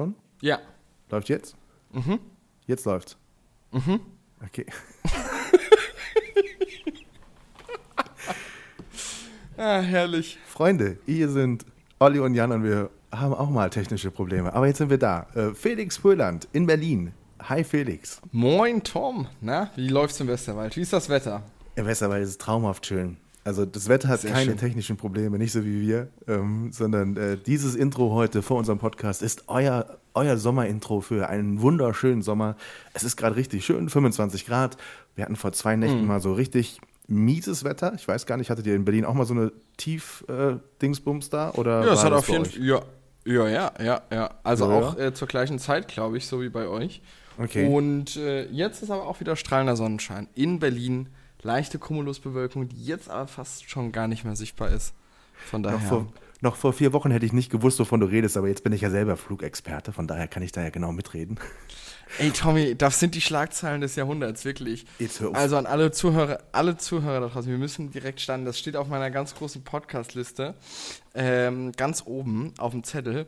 Schon? Ja. Läuft jetzt? Mhm. Jetzt läuft's. Mhm. Okay. Ah, herrlich. Freunde, hier sind Olli und Jan und wir haben auch mal technische Probleme. Aber jetzt sind wir da. Äh, Felix Pöland in Berlin. Hi Felix. Moin Tom. Na, wie läuft's im Westerwald? Wie ist das Wetter? Im Westerwald ist es traumhaft schön. Also das Wetter hat Sehr keine schön. technischen Probleme, nicht so wie wir, ähm, sondern äh, dieses Intro heute vor unserem Podcast ist euer, euer Sommerintro für einen wunderschönen Sommer. Es ist gerade richtig schön, 25 Grad. Wir hatten vor zwei Mhm. Nächten mal so richtig mieses Wetter. Ich weiß gar nicht, hattet ihr in Berlin auch mal so eine Tief-Dingsbums da? Oder Ja, es hat auf jeden? Fall. Ja, ja, ja, ja, ja. Also Ja, auch Äh, zur gleichen Zeit, glaube ich, so wie bei euch. Okay. Und äh, jetzt ist aber auch wieder strahlender Sonnenschein. In Berlin leichte Cumulusbewölkung, die jetzt aber fast schon gar nicht mehr sichtbar ist. Von daher. Noch vor, noch vor vier Wochen hätte ich nicht gewusst, wovon du redest, aber jetzt bin ich ja selber Flugexperte, von daher kann ich da ja genau mitreden. Ey, Tommy, das sind die Schlagzeilen des Jahrhunderts, wirklich. Jetzt hör auf. Also an alle Zuhörer, alle Zuhörer da draußen, wir müssen direkt starten. Das steht auf meiner ganz großen Podcast-Liste. Ähm, ganz oben auf dem Zettel.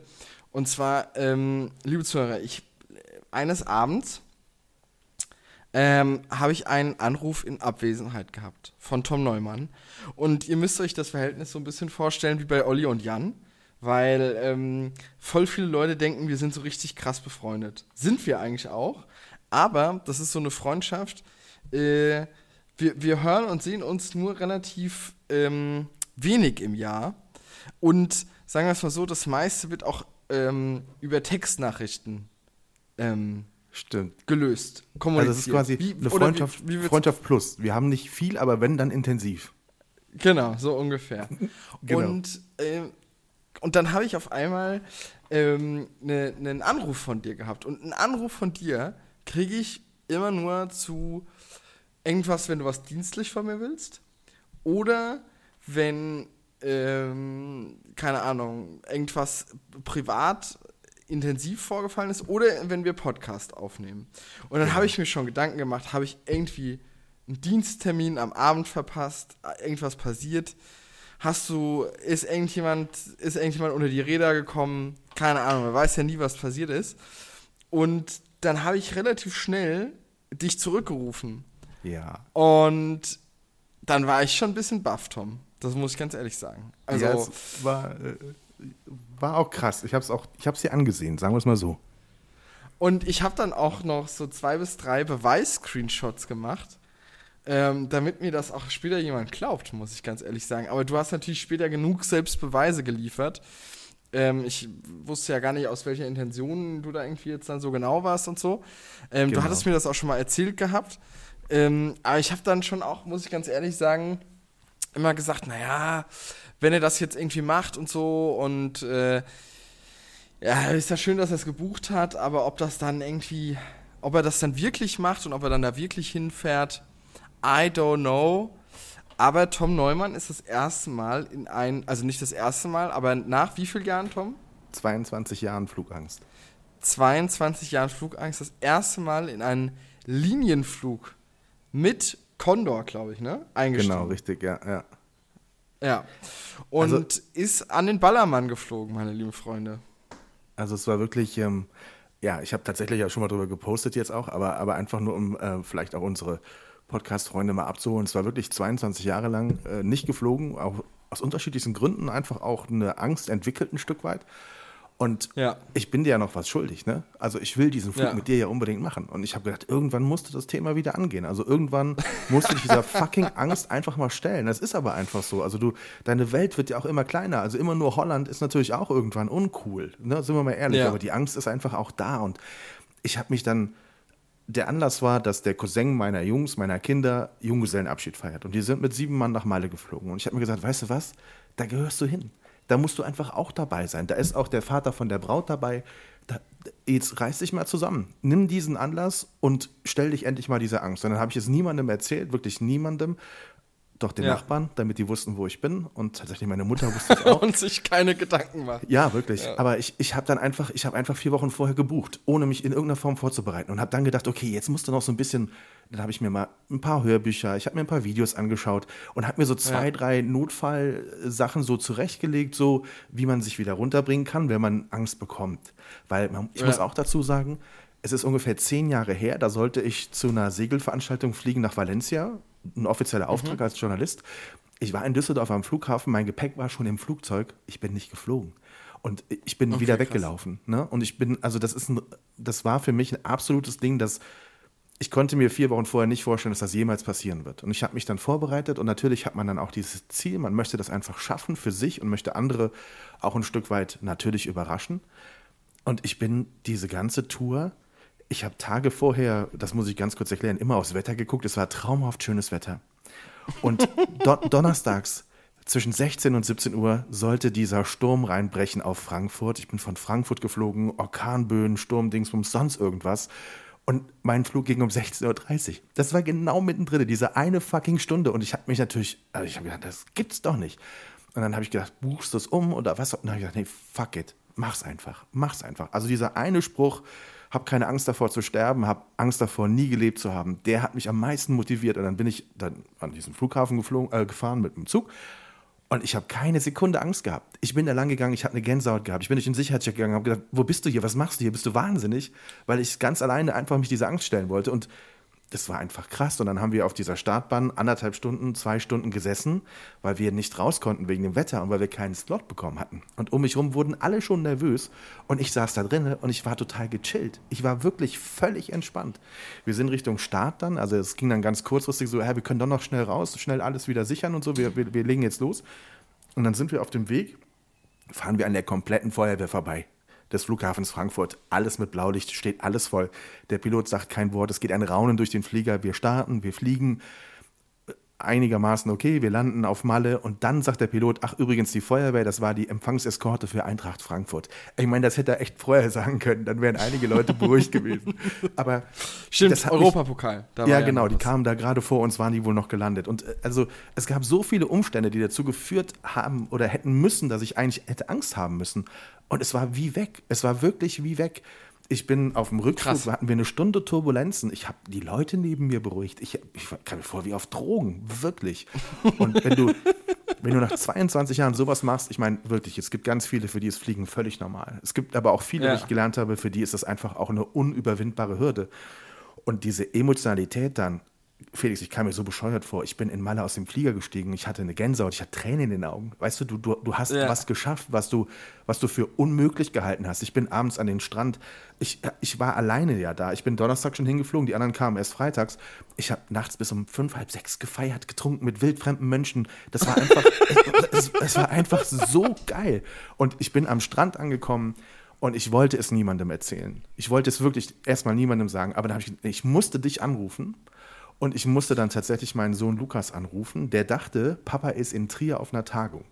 Und zwar, ähm, liebe Zuhörer, ich eines Abends ähm, habe ich einen Anruf in Abwesenheit gehabt von Tom Neumann. Und ihr müsst euch das Verhältnis so ein bisschen vorstellen wie bei Olli und Jan, weil ähm, voll viele Leute denken, wir sind so richtig krass befreundet. Sind wir eigentlich auch, aber das ist so eine Freundschaft. Äh, wir, wir hören und sehen uns nur relativ ähm, wenig im Jahr. Und sagen wir es mal so, das meiste wird auch ähm, über Textnachrichten ähm, Stimmt. gelöst, Also kommuniziert. das ist quasi Wie- eine Freundschaft, wie, wie Freundschaft plus. Wir haben nicht viel, aber wenn, dann intensiv. Genau, so ungefähr. Genau. Und, ähm, und dann habe ich auf einmal ähm, ne- einen Anruf von dir gehabt. Und einen Anruf von dir kriege ich immer nur zu irgendwas, wenn du was dienstlich von mir willst. Oder wenn, ähm, keine Ahnung, irgendwas privat intensiv vorgefallen ist oder wenn wir Podcast aufnehmen. Und dann habe ich mir schon Gedanken gemacht, habe ich irgendwie einen Diensttermin am Abend verpasst, irgendwas passiert, hast du, ist irgendjemand, ist irgendjemand unter die Räder gekommen, keine Ahnung, man weiß ja nie, was passiert ist. Und dann habe ich relativ schnell dich zurückgerufen. Ja. Und dann war ich schon ein bisschen baff, Tom. Das muss ich ganz ehrlich sagen. Also, ja, war, äh, war auch krass. Ich habe es auch, ich habe dir angesehen, sagen wir es mal so. Und ich habe dann auch noch so zwei bis drei Beweis-Screenshots gemacht, ähm, damit mir das auch später jemand glaubt, muss ich ganz ehrlich sagen. Aber du hast natürlich später genug selbst Beweise geliefert. Ähm, ich wusste ja gar nicht, aus welcher Intention du da irgendwie jetzt dann so genau warst und so. Ähm, Genau. Du hattest mir das auch schon mal erzählt gehabt. Ähm, aber ich habe dann schon auch, muss ich ganz ehrlich sagen, immer gesagt, naja, wenn er das jetzt irgendwie macht und so und äh, ja, ist ja schön, dass er es gebucht hat, aber ob das dann irgendwie, ob er das dann wirklich macht und ob er dann da wirklich hinfährt, I don't know. Aber Tom Neumann ist das erste Mal in ein, also nicht das erste Mal, aber nach wie vielen Jahren, Tom? 22 Jahren Flugangst. 22 Jahren Flugangst, das erste Mal in einen Linienflug mit Condor, glaube ich, ne? Eingestiegen. Genau, richtig, ja, ja. Ja. Und Also- ist an den Ballermann geflogen, meine lieben Freunde. Also es war wirklich, ähm, ja, ich habe tatsächlich ja schon mal drüber gepostet jetzt auch, aber, aber einfach nur, um äh, vielleicht auch unsere Podcast-Freunde mal abzuholen. Es war wirklich 22 Jahre lang äh, nicht geflogen, auch aus unterschiedlichsten Gründen einfach auch eine Angst entwickelt ein Stück weit. Und Ja. ich bin dir ja noch was schuldig, ne? Also ich will diesen Flug Ja. mit dir ja unbedingt machen. Und ich habe gedacht, irgendwann musste das Thema wieder angehen. Also irgendwann musste ich dieser fucking Angst einfach mal stellen. Das ist aber einfach so. Also du, deine Welt wird ja auch immer kleiner. Also immer nur Holland ist natürlich auch irgendwann uncool. Ne? Sind wir mal ehrlich. Ja. Aber die Angst ist einfach auch da. Und ich habe mich dann der Anlass war, dass der Cousin meiner Jungs, meiner Kinder Junggesellenabschied feiert. Und die sind mit sieben Mann nach Malle geflogen. Und ich habe mir gesagt, weißt du was, da gehörst du hin. Da musst du einfach auch dabei sein. Da ist auch der Vater von der Braut dabei. da, jetzt reiß dich mal zusammen. Nimm diesen Anlass und stell dich endlich mal dieser Angst. Und dann habe ich es niemandem erzählt, wirklich niemandem doch den Ja. Nachbarn, damit die wussten, wo ich bin. Und tatsächlich meine Mutter wusste es auch. Und sich keine Gedanken machen. Ja, wirklich. Aber ich, ich habe dann einfach, ich habe einfach vier Wochen vorher gebucht, ohne mich in irgendeiner Form vorzubereiten und habe dann gedacht, okay, jetzt musst du noch so ein bisschen. Dann habe ich mir mal ein paar Hörbücher, ich habe mir ein paar Videos angeschaut und habe mir so zwei, Ja. drei Notfallsachen so zurechtgelegt, so wie man sich wieder runterbringen kann, wenn man Angst bekommt. Weil man, ich Ja. muss auch dazu sagen, es ist ungefähr zehn Jahre her, da sollte ich zu einer Segelveranstaltung fliegen nach Valencia, ein offizieller Auftrag als Journalist. Ich war in Düsseldorf am Flughafen, mein Gepäck war schon im Flugzeug, ich bin nicht geflogen. Und ich bin Okay, wieder weggelaufen. Ne? Und ich bin, also das ist ein, das war für mich ein absolutes Ding, dass ich konnte mir vier Wochen vorher nicht vorstellen, dass das jemals passieren wird. Und ich habe mich dann vorbereitet und natürlich hat man dann auch dieses Ziel, man möchte das einfach schaffen für sich und möchte andere auch ein Stück weit natürlich überraschen. Und ich bin diese ganze Tour, ich habe Tage vorher, das muss ich ganz kurz erklären, immer aufs Wetter geguckt. Es war traumhaft schönes Wetter. Und do donnerstags zwischen 16 und 17 Uhr sollte dieser Sturm reinbrechen auf Frankfurt. Ich bin von Frankfurt geflogen, Orkanböen, Sturmdingsbums, sonst irgendwas. Und mein Flug ging um 16.30 Uhr. Das war genau mittendrin, diese eine fucking Stunde. Und ich habe mich natürlich, also ich habe gedacht, das gibt's doch nicht. Und dann habe ich gedacht, buchst du es um oder was? Und dann habe ich gedacht, nee, fuck it, mach's einfach, mach's einfach. Also dieser eine Spruch, hab keine Angst davor zu sterben, hab Angst davor, nie gelebt zu haben, der hat mich am meisten motiviert. Und dann bin ich dann an diesen Flughafen geflogen, äh, gefahren mit dem Zug. Und ich habe keine Sekunde Angst gehabt. Ich bin da lang gegangen, ich habe eine Gänsehaut gehabt. Ich bin durch den Sicherheitscheck gegangen, habe gedacht, wo bist du hier? Was machst du hier? Bist du wahnsinnig? Weil ich ganz alleine einfach mich dieser Angst stellen wollte. Und das war einfach krass. Und dann haben wir auf dieser Startbahn anderthalb Stunden, zwei Stunden gesessen, weil wir nicht raus konnten wegen dem Wetter und weil wir keinen Slot bekommen hatten. Und um mich rum wurden alle schon nervös. Und ich saß da drinnen und ich war total gechillt. Ich war wirklich völlig entspannt. Wir sind Richtung Start dann. Also es ging dann ganz kurzfristig so, ja, wir können doch noch schnell raus, schnell alles wieder sichern und so. Wir, wir, wir legen jetzt los. Und dann sind wir auf dem Weg, fahren wir an der kompletten Feuerwehr vorbei des Flughafens Frankfurt. Alles mit Blaulicht, steht alles voll. Der Pilot sagt kein Wort, es geht ein Raunen durch den Flieger. Wir starten, wir fliegen einigermaßen okay, wir landen auf Malle und dann sagt der Pilot, ach übrigens die Feuerwehr, das war die Empfangseskorte für Eintracht Frankfurt. Ich meine, das hätte er echt vorher sagen können, dann wären einige Leute beruhigt gewesen. Aber Stimmt, mich- Europapokal. da ja, genau, die kamen da gerade vor uns, waren die wohl noch gelandet. Und äh, also es gab so viele Umstände, die dazu geführt haben oder hätten müssen, dass ich eigentlich hätte Angst haben müssen. Und es war wie weg. Es war wirklich wie weg. Ich bin auf dem Rückflug, Krass. hatten wir eine Stunde Turbulenzen. Ich habe die Leute neben mir beruhigt. Ich, ich kam mir vor wie auf Drogen, wirklich. Und wenn du, wenn du nach 22 Jahren sowas machst, ich meine wirklich, es gibt ganz viele, für die ist Fliegen völlig normal. Es gibt aber auch viele, Ja. die ich gelernt habe, für die ist das einfach auch eine unüberwindbare Hürde. Und diese Emotionalität dann, Felix, ich kam mir so bescheuert vor. Ich bin in Malle aus dem Flieger gestiegen, ich hatte eine Gänsehaut, ich hatte Tränen in den Augen. Weißt du, du, du, du hast Ja. was geschafft, was du, was du für unmöglich gehalten hast. Ich bin abends an den Strand, ich, ich war alleine ja da. Ich bin Donnerstag schon hingeflogen, die anderen kamen erst freitags. Ich habe nachts bis um fünf, halb sechs gefeiert, getrunken mit wildfremden Menschen. Das war einfach, es, es, es war einfach so geil. Und ich bin am Strand angekommen. Und ich wollte es niemandem erzählen. Ich wollte es wirklich erstmal niemandem sagen. Aber dann habe ich, ich musste dich anrufen. Und ich musste dann tatsächlich meinen Sohn Lukas anrufen. Der dachte, Papa ist in Trier auf einer Tagung.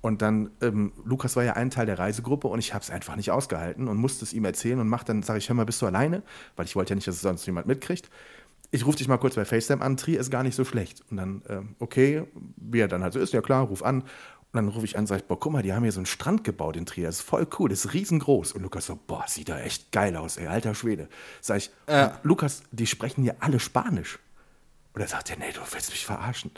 Und dann, ähm, Lukas war ja ein Teil der Reisegruppe und ich habe es einfach nicht ausgehalten und musste es ihm erzählen und mach dann, sage ich, hör mal, bist du alleine? Weil ich wollte ja nicht, dass es sonst jemand mitkriegt. Ich rufe dich mal kurz bei FaceTime an, Trier ist gar nicht so schlecht. Und dann, ähm, okay, wie er dann halt so ist, ja klar, ruf an. Und dann rufe ich an und sage, boah, guck mal, die haben hier so einen Strand gebaut in Trier. Das ist voll cool, das ist riesengroß. Und Lukas so, boah, sieht da echt geil aus, ey, alter Schwede. Sag ich, Ja. Lukas, die sprechen hier alle Spanisch. Und er sagte, nee, du willst mich verarschen.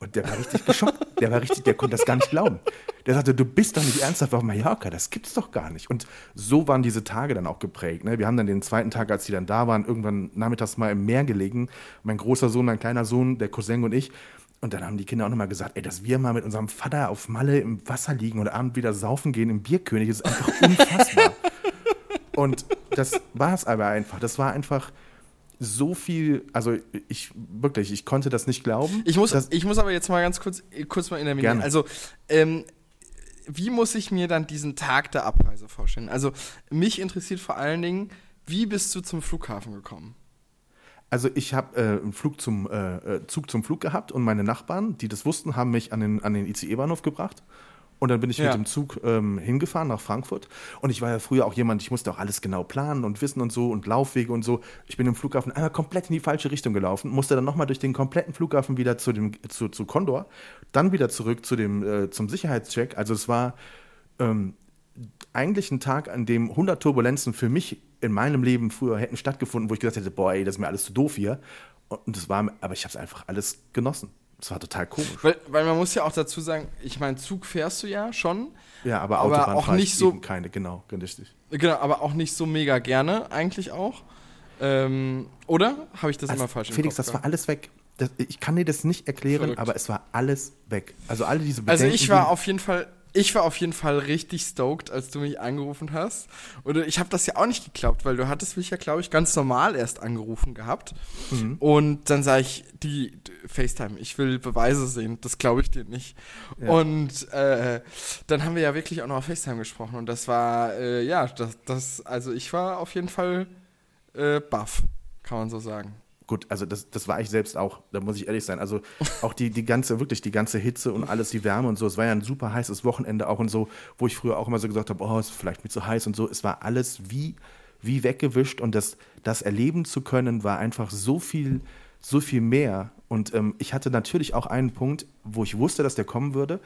Und der war richtig geschockt. Der war richtig, der konnte das gar nicht glauben. Der sagte, du bist doch nicht ernsthaft auf Mallorca, das gibt's doch gar nicht. Und so waren diese Tage dann auch geprägt. Ne? Wir haben dann den zweiten Tag, als die dann da waren, irgendwann nachmittags mal im Meer gelegen. Mein großer Sohn, mein kleiner Sohn, der Cousin und ich. Und dann haben die Kinder auch nochmal gesagt, ey, dass wir mal mit unserem Vater auf Malle im Wasser liegen und abend wieder saufen gehen im Bierkönig, ist einfach unfassbar. Und das war es aber einfach. Das war einfach so viel, also ich wirklich, ich konnte das nicht glauben. Ich muss, ich muss aber jetzt mal ganz kurz, kurz mal intervenieren. Gerne. Also, ähm, wie muss ich mir dann diesen Tag der Abreise vorstellen? Also, mich interessiert vor allen Dingen, wie bist du zum Flughafen gekommen? also ich habe äh, einen Flug zum, äh, äh, Zug zum Flug gehabt und meine Nachbarn, die das wussten, haben mich an den, an den ICE-Bahnhof gebracht. Und dann bin ich Ja. mit dem Zug ähm, hingefahren nach Frankfurt. Und ich war ja früher auch jemand, ich musste auch alles genau planen und wissen und so und Laufwege und so. Ich bin im Flughafen einmal komplett in die falsche Richtung gelaufen, musste dann nochmal durch den kompletten Flughafen wieder zu dem zu, zu Condor, dann wieder zurück zu dem äh, zum Sicherheitscheck. Also es war ähm, eigentlich ein Tag, an dem 100 Turbulenzen für mich in meinem Leben früher hätten stattgefunden, wo ich gesagt hätte, boah, ey, das ist mir alles zu doof hier. Und das war, aber ich habe es einfach alles genossen. Es war total komisch. Weil, weil man muss ja auch dazu sagen, ich meine, Zug fährst du ja schon, Ja, aber, Aber Autobahn auch fahr ich nicht so- keine, genau, richtig. genau, aber auch nicht so mega gerne eigentlich auch. Ähm, oder habe ich das Also, immer falsch Felix, das war alles weg. Das, ich kann dir das nicht erklären, Verrückt. aber es war alles weg. Also alle diese Also Bedenken, ich war auf jeden Fall, ich war auf jeden Fall richtig stoked, als du mich angerufen hast. Und ich habe das ja auch nicht geglaubt, weil du hattest mich ja, glaube ich, ganz normal erst angerufen gehabt. Mhm. Und dann sage ich, die, die FaceTime, ich will Beweise sehen, das glaube ich dir nicht. Ja. Und äh, dann haben wir ja wirklich auch noch auf FaceTime gesprochen. Und das war, äh, ja, das, das, also ich war auf jeden Fall äh, baff, kann man so sagen. Gut, also das, das war ich selbst auch, da muss ich ehrlich sein. Also auch die, die ganze, wirklich die ganze Hitze und alles, die Wärme und so. Es war ja ein super heißes Wochenende auch und so, wo ich früher auch immer so gesagt habe, oh, ist vielleicht mir zu heiß und so. Es war alles wie, wie weggewischt und das, das erleben zu können, war einfach so viel, so viel mehr. Und ähm, ich hatte natürlich auch einen Punkt, wo ich wusste, dass der kommen würde.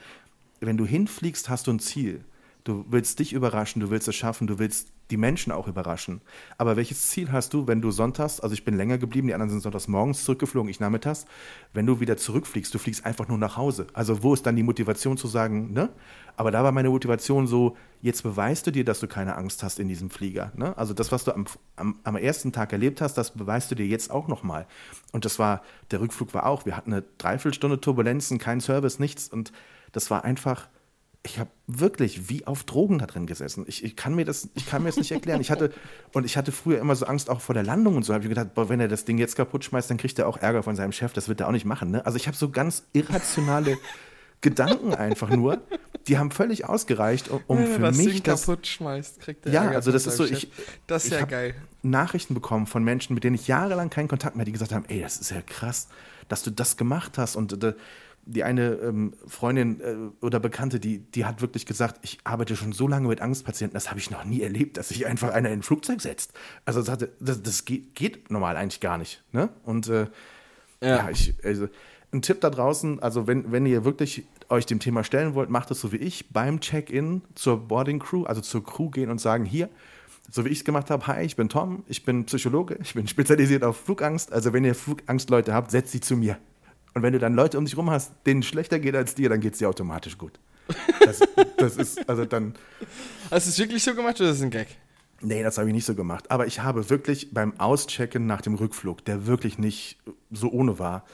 Wenn du hinfliegst, hast du ein Ziel. Du willst dich überraschen, du willst es schaffen, du willst die Menschen auch überraschen. Aber welches Ziel hast du, wenn du sonntags, also ich bin länger geblieben, die anderen sind sonntags morgens zurückgeflogen, ich nachmittags, wenn du wieder zurückfliegst, du fliegst einfach nur nach Hause. Also wo ist dann die Motivation zu sagen, ne? Aber da war meine Motivation so, jetzt beweist du dir, dass du keine Angst hast in diesem Flieger. Ne? Also das, was du am, am, am ersten Tag erlebt hast, das beweist du dir jetzt auch nochmal. Und das war, der Rückflug war auch, wir hatten eine Dreiviertelstunde Turbulenzen, kein Service, nichts. Und das war einfach, ich habe wirklich wie auf Drogen da drin gesessen. Ich, ich kann mir das, ich kann mir das nicht erklären. Ich hatte und ich hatte früher immer so Angst auch vor der Landung und so. Habe ich gedacht, boah, wenn er das Ding jetzt kaputt schmeißt, dann kriegt er auch Ärger von seinem Chef. Das wird er auch nicht machen. Ne? Also ich habe so ganz irrationale Gedanken einfach nur. Die haben völlig ausgereicht, um, um für das mich Ding das kaputt schmeißt, kriegt der ja, Ärger also das ist so, ich. Das ist ja geil. Nachrichten bekommen von Menschen, mit denen ich jahrelang keinen Kontakt mehr, die gesagt haben, ey, das ist ja krass, dass du das gemacht hast. Und äh, die eine ähm, Freundin äh, oder Bekannte, die, die hat wirklich gesagt, ich arbeite schon so lange mit Angstpatienten, das habe ich noch nie erlebt, dass sich einfach einer in ein Flugzeug setzt. Also das, hatte, das, das geht, geht normal eigentlich gar nicht. Ne? Und äh, ja. Ja. ich, also, ein Tipp da draußen, also wenn, wenn ihr wirklich euch dem Thema stellen wollt, macht es so wie ich, beim Check-in zur Boarding Crew, also zur Crew gehen und sagen, hier, so wie ich es gemacht habe, hi, ich bin Tom, ich bin Psychologe, ich bin spezialisiert auf Flugangst, also wenn ihr Flugangstleute habt, setzt sie zu mir. Und wenn du dann Leute um dich rum hast, denen schlechter geht als dir, dann geht es dir automatisch gut. Das, das ist, also dann, Hast du es wirklich so gemacht oder ist das ein Gag? Nee, das habe ich nicht so gemacht. Aber ich habe wirklich beim Auschecken nach dem Rückflug, der wirklich nicht so ohne war,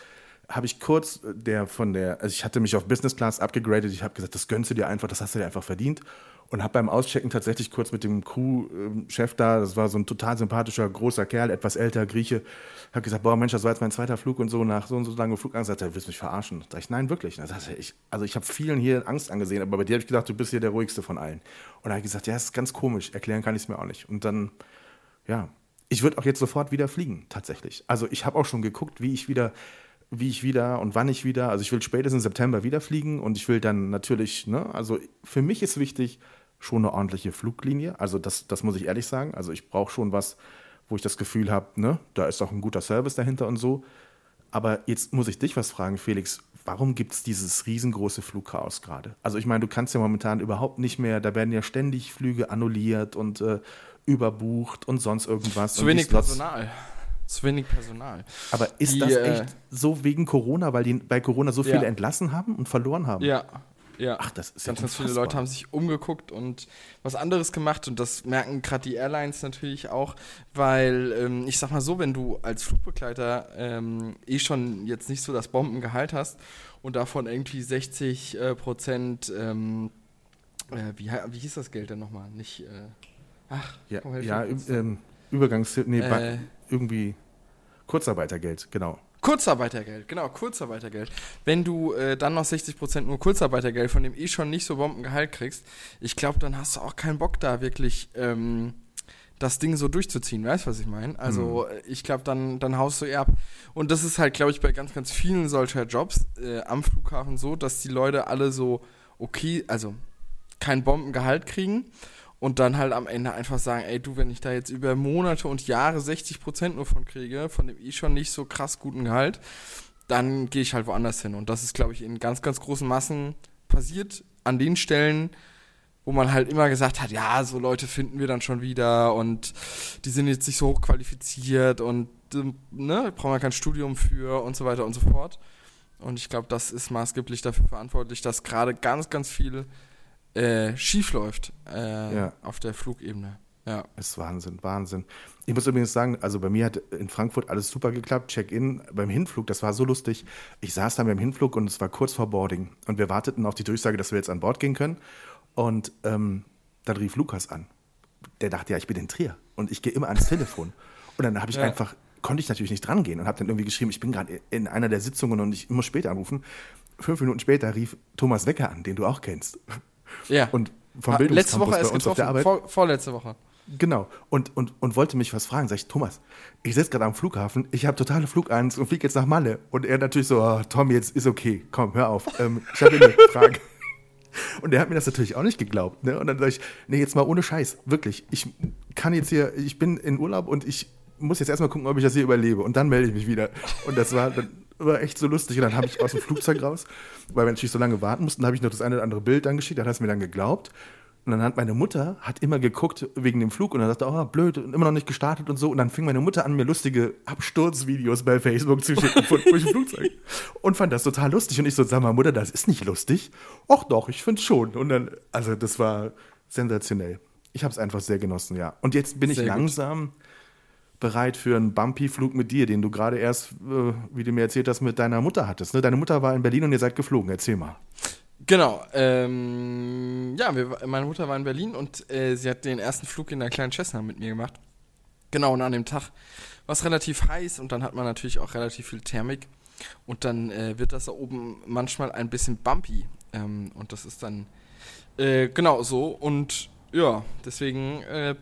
habe ich kurz äh, der von der, also ich hatte mich auf Business Class abgegradet, ich habe gesagt, das gönnst du dir einfach, das hast du dir einfach verdient. Und habe beim Auschecken tatsächlich kurz mit dem Crew-Chef da, das war so ein total sympathischer, großer Kerl, etwas älter, Grieche, habe gesagt, boah Mensch, das war jetzt mein zweiter Flug und so, nach so und so lange Flugangst, sagt er, willst du mich verarschen? Sag ich, nein, wirklich. Da sagte er, ich, also ich habe vielen hier Angst angesehen, aber bei dir habe ich gedacht, du bist hier der ruhigste von allen. Und habe ich gesagt, ja, das ist ganz komisch, erklären kann ich es mir auch nicht. Und dann, ja, ich würde auch jetzt sofort wieder fliegen, tatsächlich. Also ich habe auch schon geguckt, wie ich wieder, wie ich wieder und wann ich wieder, also ich will spätestens im September wieder fliegen und ich will dann natürlich, ne, also für mich ist wichtig, schon eine ordentliche Fluglinie. Also das, das muss ich ehrlich sagen. Also ich brauche schon was, wo ich das Gefühl habe, ne, da ist auch ein guter Service dahinter und so. Aber jetzt muss ich dich was fragen, Felix. Warum gibt es dieses riesengroße Flugchaos gerade? Also ich meine, du kannst ja momentan überhaupt nicht mehr, da werden ja ständig Flüge annulliert und äh, überbucht und sonst irgendwas. Zu wenig Personal. Zu wenig Personal. Aber ist Die, das äh, echt so wegen Corona, weil die bei Corona so viele Ja. entlassen haben und verloren haben? Ja. Ja. Ach, das ist ja ganz, ganz viele. Leute haben sich umgeguckt und was anderes gemacht und das merken gerade die Airlines natürlich auch, weil ähm, ich sag mal so, wenn du als Flugbegleiter ähm, eh schon jetzt nicht so das Bombengehalt hast und davon irgendwie 60 äh, Prozent, ähm, äh, wie, wie hieß das Geld denn nochmal? Nicht, äh, ach, Ja, komm, ja mir kurz. üb- ähm, Übergangs... Nee, Äh. Irgendwie Kurzarbeitergeld, genau. Kurzarbeitergeld, genau, Kurzarbeitergeld. Wenn du äh, dann noch 60% nur Kurzarbeitergeld von dem eh schon nicht so Bombengehalt kriegst, ich glaube, dann hast du auch keinen Bock da wirklich ähm, das Ding so durchzuziehen, weißt du, was ich meine? Also äh, ich glaube, dann, dann haust du eher ab. Und das ist halt, glaube ich, bei ganz, ganz vielen solcher Jobs äh, am Flughafen so, dass die Leute alle so okay, also kein Bombengehalt kriegen und dann halt am Ende einfach sagen, ey du, wenn ich da jetzt über Monate und Jahre 60 Prozent nur von kriege, von dem eh schon nicht so krass guten Gehalt, dann gehe ich halt woanders hin. Und das ist, glaube ich, in ganz, ganz großen Massen passiert an den Stellen, wo man halt immer gesagt hat, ja, so Leute finden wir dann schon wieder und die sind jetzt nicht so hoch qualifiziert und ne, brauchen wir kein Studium für und so weiter und so fort. Und ich glaube, das ist maßgeblich dafür verantwortlich, dass gerade ganz, ganz viel äh, schief läuft äh, ja. auf der Flugebene. Ja. Das ist Wahnsinn, Wahnsinn. Ich muss übrigens sagen, also bei mir hat in Frankfurt alles super geklappt. Check-in beim Hinflug, das war so lustig. Ich saß da beim Hinflug und es war kurz vor Boarding. Und wir warteten auf die Durchsage, dass wir jetzt an Bord gehen können. Und ähm, dann rief Lukas an. Der dachte, ja, ich bin in Trier. Und ich gehe immer ans Telefon. Und dann habe ich ja. einfach, konnte ich natürlich nicht dran gehen und habe dann irgendwie geschrieben, ich bin gerade in einer der Sitzungen und ich muss später anrufen. Fünf Minuten später rief Thomas Wecker an, den du auch kennst. Ja. Und vom ah, Letzte Woche bei uns auf. Vor, vorletzte Woche. Genau. Und, und, und wollte mich was fragen. Sag ich, Thomas, ich sitze gerade am Flughafen, ich habe totale Flugangst und fliege jetzt nach Malle. Und er natürlich so, oh, Tom, jetzt ist okay, komm, hör auf. Ähm, ich habe eine Frage. Und er hat mir das natürlich auch nicht geglaubt. Ne? Und dann sage ich, nee, jetzt mal ohne Scheiß, wirklich. Ich kann jetzt hier, ich bin in Urlaub und ich muss jetzt erstmal gucken, ob ich das hier überlebe. Und dann melde ich mich wieder. Und das war, dann war echt so lustig. Und dann habe ich aus dem Flugzeug raus, weil wir natürlich so lange warten mussten, habe ich noch das eine oder andere Bild dann geschickt. Dann hat es mir dann geglaubt. Und dann hat meine Mutter hat immer geguckt wegen dem Flug und dann dachte, oh, blöd, und immer noch nicht gestartet und so. Und dann fing meine Mutter an, mir lustige Absturzvideos bei Facebook zu schicken von durch Flugzeug. Und fand das total lustig. Und ich so, sag mal, Mutter, das ist nicht lustig. Och doch, ich find's schon. Und dann, also das war sensationell. Ich habe es einfach sehr genossen, ja. Und jetzt bin ich sehr langsam gut. Bereit für einen Bumpy-Flug mit dir, den du gerade erst, äh, wie du mir erzählt hast, mit deiner Mutter hattest. Ne? Deine Mutter war in Berlin und ihr seid geflogen. Erzähl mal. Genau. Ähm, ja, wir, meine Mutter war in Berlin und äh, sie hat den ersten Flug in der kleinen Cessna mit mir gemacht. Genau, und an dem Tag war es relativ heiß und dann hat man natürlich auch relativ viel Thermik. Und dann äh, wird das da oben manchmal ein bisschen bumpy. Ähm, und das ist dann äh, genau so. Und ja, deswegen, äh,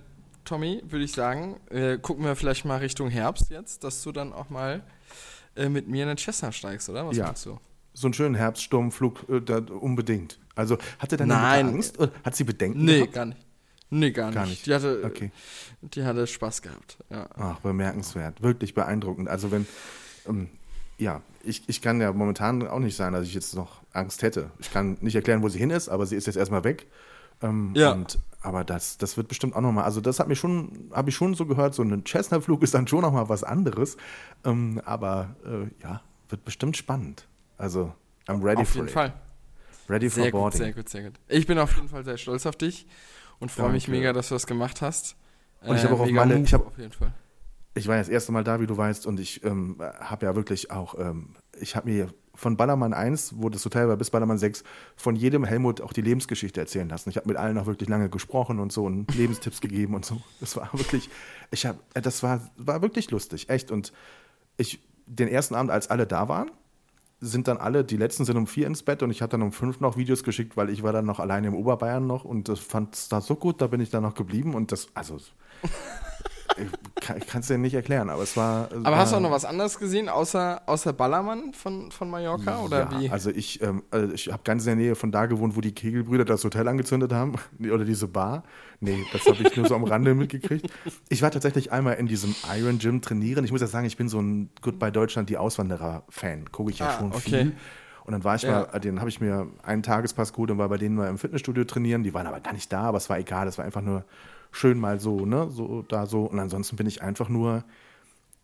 Tommy, würde ich sagen, äh, gucken wir vielleicht mal Richtung Herbst jetzt, dass du dann auch mal äh, mit mir in den Cessna steigst, oder? Was ja. machst du? so einen schönen Herbststurmflug äh, da, unbedingt. Also hatte deine Nein. Angst? Oder hat sie Bedenken nee, gehabt? gar nicht. Nee, gar, gar nicht. nicht. Die, hatte, okay. die hatte Spaß gehabt. Ja. Ach, bemerkenswert. Wirklich beeindruckend. Also wenn, ähm, ja, ich, ich kann ja momentan auch nicht sagen, dass ich jetzt noch Angst hätte. Ich kann nicht erklären, wo sie hin ist, aber sie ist jetzt erstmal weg. Ähm, ja. Und, aber das, das wird bestimmt auch nochmal, also das hat mir schon, habe ich schon so gehört, so ein Cessna-Flug ist dann schon nochmal was anderes. Ähm, aber äh, ja, wird bestimmt spannend. Also, I'm ready auf for jeden it. Fall. Ready sehr for boarding. Sehr gut, sehr gut. Ich bin auf jeden Fall sehr stolz auf dich und freue mich mega, dass du das gemacht hast. Und ich habe auch auf meine, ich habe auf jeden Fall. Ich war ja das erste Mal da, wie du weißt, und ich ähm, habe ja wirklich auch, ähm, ich habe mir von Ballermann 1, wo das Hotel war, bis Ballermann 6, von jedem Helmut auch die Lebensgeschichte erzählen lassen. Ich habe mit allen auch wirklich lange gesprochen und so und Lebenstipps gegeben und so. Das war wirklich, ich habe, das war, war wirklich lustig, echt. Und ich, den ersten Abend, als alle da waren, sind dann alle, die letzten sind um vier ins Bett und ich hatte dann um fünf noch Videos geschickt, weil ich war dann noch alleine im Oberbayern noch und das fand es da so gut, da bin ich dann noch geblieben und das, also ich kann es dir nicht erklären, aber es war. aber war, hast du auch noch was anderes gesehen, außer, außer Ballermann von, von Mallorca? Oder ja, wie? Also ich, ähm, also ich habe ganz in der Nähe von da gewohnt, wo die Kegelbrüder das Hotel angezündet haben. Oder diese Bar. Nee, das habe ich nur so am Rande mitgekriegt. Ich war tatsächlich einmal in diesem Iron Gym trainieren. Ich muss ja sagen, ich bin so ein Goodbye Deutschland, die Auswanderer-Fan. Gucke ich ja ah, schon okay. viel. Und dann war ich ja. mal, den habe ich mir einen Tagespass gut und war bei denen mal im Fitnessstudio trainieren. Die waren aber gar nicht da, aber es war egal. Es war einfach nur schön mal so, ne, so da so. Und ansonsten bin ich einfach nur,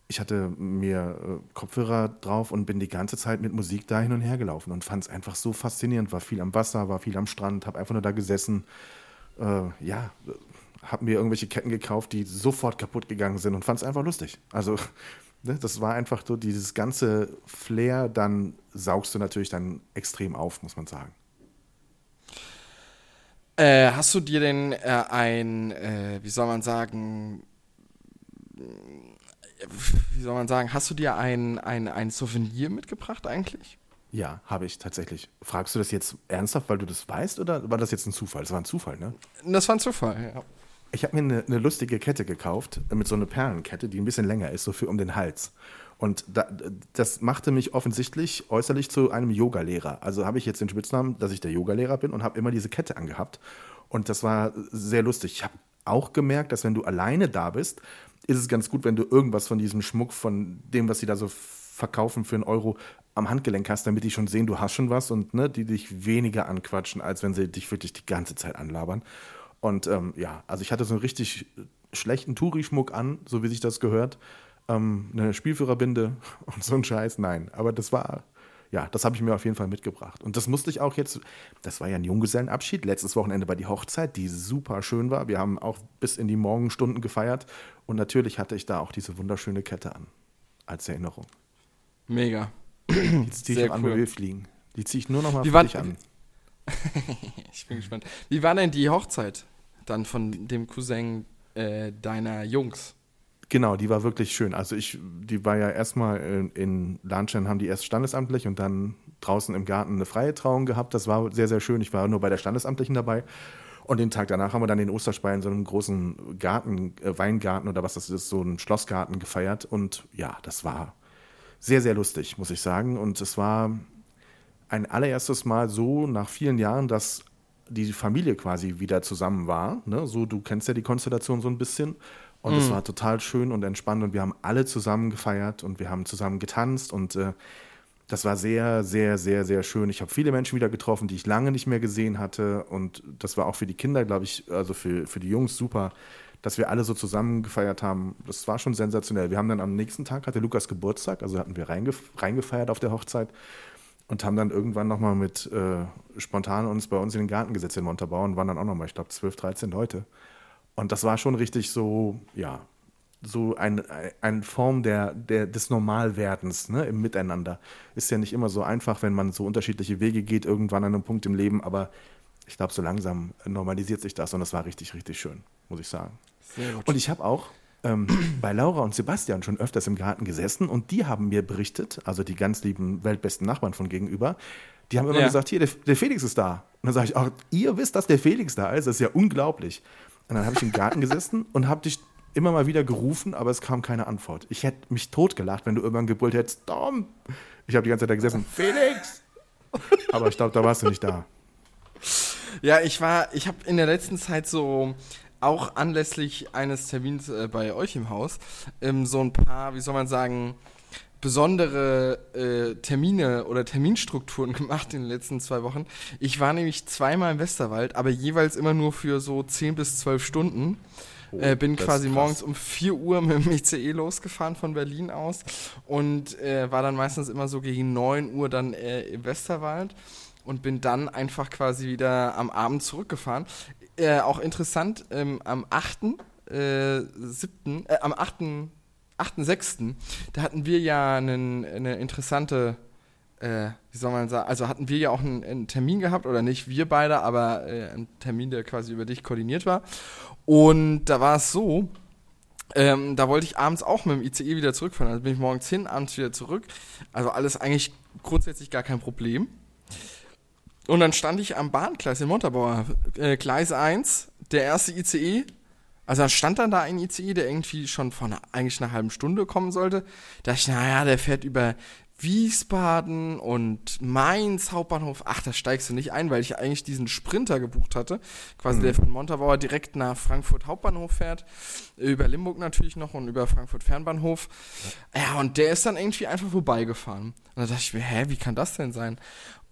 ich hatte mir äh, Kopfhörer drauf und bin die ganze Zeit mit Musik da hin und her gelaufen und fand es einfach so faszinierend. War viel am Wasser, war viel am Strand, habe einfach nur da gesessen. Äh, ja, habe mir irgendwelche Ketten gekauft, die sofort kaputt gegangen sind und fand es einfach lustig. Also ne, das war einfach so dieses ganze Flair, dann saugst du natürlich dann extrem auf, muss man sagen. Äh, hast du dir denn äh, ein, äh, wie soll man sagen, wie soll man sagen, hast du dir ein, ein, ein Souvenir mitgebracht eigentlich? Ja, habe ich tatsächlich. Fragst du das jetzt ernsthaft, weil du das weißt, oder war das jetzt ein Zufall? Das war ein Zufall, ne? Das war ein Zufall, ja. Ich habe mir eine, eine, lustige Kette gekauft, mit so einer Perlenkette, die ein bisschen länger ist, so für um den Hals. Und da, das machte mich offensichtlich äußerlich zu einem Yogalehrer. Also habe ich jetzt den Spitznamen, dass ich der Yogalehrer bin und habe immer diese Kette angehabt. Und das war sehr lustig. Ich habe auch gemerkt, dass wenn du alleine da bist, ist es ganz gut, wenn du irgendwas von diesem Schmuck, von dem, was sie da so verkaufen für einen Euro, am Handgelenk hast, damit die schon sehen, du hast schon was und ne, die dich weniger anquatschen, als wenn sie dich wirklich die ganze Zeit anlabern. Und ähm, ja, also ich hatte so einen richtig schlechten Touri-Schmuck an, so wie sich das gehört ähm, eine Spielführerbinde und so ein Scheiß. Nein, aber das war, ja, das habe ich mir auf jeden Fall mitgebracht. Und das musste ich auch jetzt, das war ja ein Junggesellenabschied, letztes Wochenende war die Hochzeit, die super schön war. Wir haben auch bis in die Morgenstunden gefeiert und natürlich hatte ich da auch diese wunderschöne Kette an, als Erinnerung. Mega. Die ziehe ich an, cool. fliegen. Die ziehe ich nur noch mal für dich an. ich bin gespannt. Wie war denn die Hochzeit dann von dem Cousin äh, deiner Jungs? Genau, die war wirklich schön. Also ich, die war ja erstmal in, in Lahnstein, haben die erst standesamtlich und dann draußen im Garten eine freie Trauung gehabt. Das war sehr, sehr schön. Ich war nur bei der Standesamtlichen dabei. Und den Tag danach haben wir dann den Osterspeil in so einem großen Garten, äh, Weingarten oder was das ist, so einen Schlossgarten gefeiert. Und ja, das war sehr, sehr lustig, muss ich sagen. Und es war ein allererstes Mal so nach vielen Jahren, dass die Familie quasi wieder zusammen war. Ne? So, du kennst ja die Konstellation so ein bisschen. Und es mhm. war total schön und entspannt und wir haben alle zusammen gefeiert und wir haben zusammen getanzt und äh, das war sehr, sehr, sehr, sehr schön. Ich habe viele Menschen wieder getroffen, die ich lange nicht mehr gesehen hatte und das war auch für die Kinder, glaube ich, also für, für die Jungs super, dass wir alle so zusammen gefeiert haben. Das war schon sensationell. Wir haben dann am nächsten Tag, hatte Lukas Geburtstag, also hatten wir reingef reingefeiert auf der Hochzeit und haben dann irgendwann nochmal mit äh, spontan uns bei uns in den Garten gesetzt in Montabaur und waren dann auch nochmal, ich glaube, 12, 13 Leute. Und das war schon richtig so, ja, so eine ein Form der, der, des Normalwerdens ne, im Miteinander. Ist ja nicht immer so einfach, wenn man so unterschiedliche Wege geht, irgendwann an einem Punkt im Leben, aber ich glaube, so langsam normalisiert sich das und das war richtig, richtig schön, muss ich sagen. Und ich habe auch ähm, bei Laura und Sebastian schon öfters im Garten gesessen und die haben mir berichtet, also die ganz lieben weltbesten Nachbarn von gegenüber, die haben immer ja. gesagt, hier, der, der Felix ist da. Und dann sage ich, auch, ihr wisst, dass der Felix da ist, das ist ja unglaublich. Und dann habe ich im Garten gesessen und habe dich immer mal wieder gerufen, aber es kam keine Antwort. Ich hätte mich totgelacht, wenn du irgendwann gebrüllt hättest, Tom! Ich habe die ganze Zeit da gesessen, Felix! Aber ich glaube, da warst du nicht da. Ja, ich war, ich habe in der letzten Zeit so auch anlässlich eines Termins äh, bei euch im Haus ähm, so ein paar, wie soll man sagen, besondere äh, Termine oder Terminstrukturen gemacht in den letzten zwei Wochen. Ich war nämlich zweimal im Westerwald, aber jeweils immer nur für so 10 bis 12 Stunden. Oh, äh, bin quasi morgens um 4 Uhr mit dem ICE losgefahren von Berlin aus und äh, war dann meistens immer so gegen 9 Uhr dann äh, im Westerwald und bin dann einfach quasi wieder am Abend zurückgefahren. Äh, auch interessant, ähm, am 8. Äh, 7., äh, am 8. 8.6., da hatten wir ja einen, eine interessante, äh, wie soll man sagen, also hatten wir ja auch einen, einen Termin gehabt, oder nicht wir beide, aber äh, einen Termin, der quasi über dich koordiniert war. Und da war es so, ähm, da wollte ich abends auch mit dem ICE wieder zurückfahren. Also bin ich morgens hin, abends wieder zurück. Also alles eigentlich grundsätzlich gar kein Problem. Und dann stand ich am Bahngleis in Montabaur, äh, Gleis 1, der erste ICE, also da stand dann da ein ICE, der irgendwie schon vor einer, eigentlich einer halben Stunde kommen sollte. Da dachte ich, naja, der fährt über Wiesbaden und Mainz Hauptbahnhof. Ach, da steigst du nicht ein, weil ich eigentlich diesen Sprinter gebucht hatte. Quasi mhm. der von Montabaur direkt nach Frankfurt Hauptbahnhof fährt. Über Limburg natürlich noch und über Frankfurt Fernbahnhof. Ja, und der ist dann irgendwie einfach vorbeigefahren. Und da dachte ich mir, hä, wie kann das denn sein?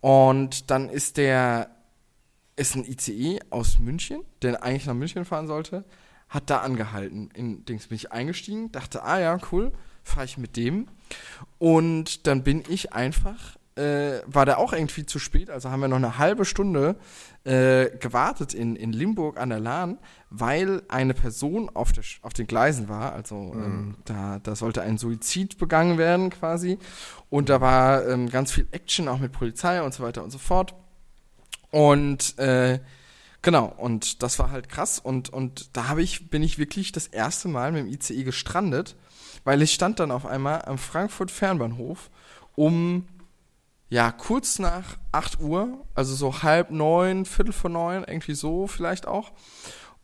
Und dann ist der, ist ein ICE aus München, der eigentlich nach München fahren sollte hat da angehalten. In Dings bin ich eingestiegen, dachte, ah ja, cool, fahre ich mit dem. Und dann bin ich einfach, äh, war der auch irgendwie zu spät, also haben wir noch eine halbe Stunde äh, gewartet in, in Limburg an der Lahn, weil eine Person auf, der, auf den Gleisen war. Also mhm. ähm, da, da sollte ein Suizid begangen werden quasi. Und da war ähm, ganz viel Action, auch mit Polizei und so weiter und so fort. Und äh, Genau, und das war halt krass. Und, und da ich, bin ich wirklich das erste Mal mit dem ICE gestrandet, weil ich stand dann auf einmal am Frankfurt Fernbahnhof um ja, kurz nach 8 Uhr, also so halb neun, Viertel vor neun, irgendwie so vielleicht auch.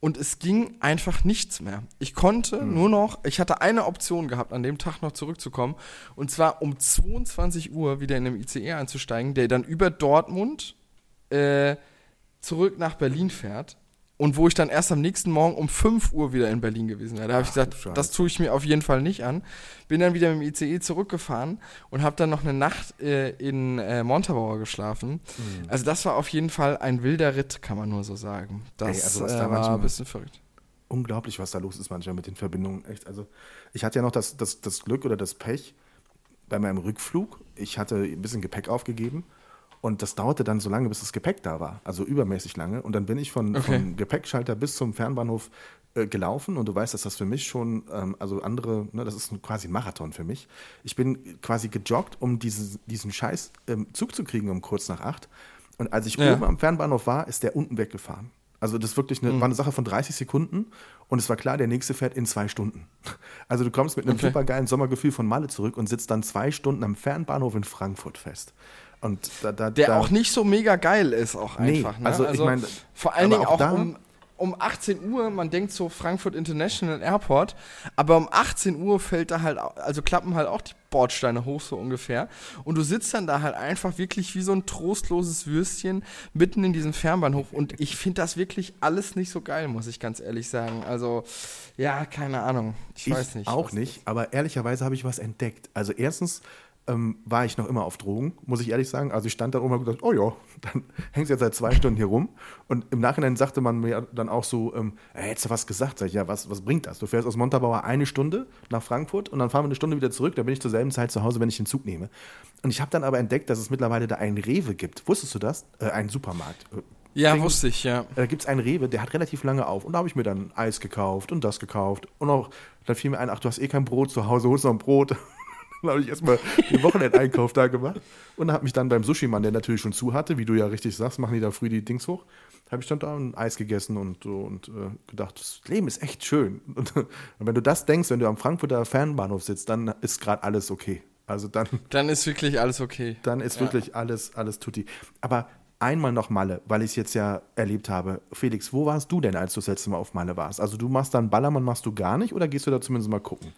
und es ging einfach nichts mehr. Ich konnte Mhm. nur noch, ich hatte eine Option gehabt, an dem Tag noch zurückzukommen und zwar um 22 Uhr wieder in einem ICE einzusteigen, der dann über Dortmund äh, zurück nach Berlin fährt und wo ich dann erst am nächsten Morgen um 5 Uhr wieder in Berlin gewesen wäre. Da habe ich gesagt, Scheiße. das tue ich mir auf jeden Fall nicht an. Bin dann wieder mit dem ICE zurückgefahren und habe dann noch eine Nacht äh, in äh, Montabaur geschlafen. Mhm. Also das war auf jeden Fall ein wilder Ritt, kann man nur so sagen. Das Ey, also was äh, da war manchmal- ein bisschen verrückt. unglaublich, was da los ist manchmal mit den Verbindungen. Echt. Also ich hatte ja noch das, das, das Glück oder das Pech bei meinem Rückflug. Ich hatte ein bisschen Gepäck aufgegeben und das dauerte dann so lange, bis das Gepäck da war. Also übermäßig lange. Und dann bin ich von, Okay. vom Gepäckschalter bis zum Fernbahnhof äh, gelaufen und du weißt, dass das für mich schon, ähm, also andere, ne, das ist quasi ein Marathon für mich. Ich bin quasi gejoggt, um diesen, diesen scheiß ähm, Zug zu kriegen um kurz nach acht. Und als ich Ja. oben am Fernbahnhof war, ist der unten weggefahren. Also das wirklich eine, war eine Sache von 30 Sekunden und es war klar, der nächste fährt in zwei Stunden. Also du kommst mit einem Okay. supergeilen Sommergefühl von Malle zurück und sitzt dann zwei Stunden am Fernbahnhof in Frankfurt fest. Und da, da, Der da, auch nicht so mega geil ist, auch Nee, einfach. Ne? also ich meine, vor allen Dingen auch auch um, um 18 Uhr, man denkt so Frankfurt International Airport, aber um 18 Uhr fällt da halt, also klappen halt auch die Bordsteine hoch, so ungefähr. Und du sitzt dann da halt einfach wirklich wie so ein trostloses Würstchen mitten in diesem Fernbahnhof. Und ich finde das wirklich alles nicht so geil, muss ich ganz ehrlich sagen. Also, ja, keine Ahnung. Ich, Ich weiß nicht. auch nicht, aber ehrlicherweise habe ich was entdeckt. Also erstens ähm, war ich noch immer auf Drogen, muss ich ehrlich sagen. Also ich stand da oben und hab gedacht, oh ja, dann hängst du jetzt seit zwei Stunden hier rum. Und im Nachhinein sagte man mir dann auch so, ähm, "Ey, hättest du was gesagt? Sag ich, ja, was, was bringt das? Du fährst aus Montabaur eine Stunde nach Frankfurt und dann fahren wir eine Stunde wieder zurück. Da bin ich zur selben Zeit zu Hause, wenn ich den Zug nehme. Und ich habe dann aber entdeckt, dass es mittlerweile da einen Rewe gibt. Wusstest du das? Äh, einen Supermarkt. Äh, Ja, Kling- wusste ich, ja. da gibt es einen Rewe, der hat relativ lange auf. Und da habe ich mir dann Eis gekauft und das gekauft. Und auch, dann fiel mir ein, ach, du hast eh kein Brot zu Hause, holst noch ein Brot. dann habe ich erstmal den Wochenendeinkauf da gemacht. Und habe mich dann beim Sushi-Mann, der natürlich schon zu hatte, wie du ja richtig sagst, machen die da früh die Dings hoch, habe ich dann da ein Eis gegessen und, so und äh, gedacht, das Leben ist echt schön. Und, und wenn du das denkst, wenn du am Frankfurter Fernbahnhof sitzt, dann ist gerade alles okay. Also dann Dann ist wirklich alles okay. dann ist Ja. wirklich alles, alles tutti. Aber einmal noch Malle, weil ich es jetzt ja erlebt habe. Felix, wo warst du denn, als du das letzte Mal auf Malle warst? Also du machst dann Ballermann, machst du gar nicht oder gehst du da zumindest mal gucken?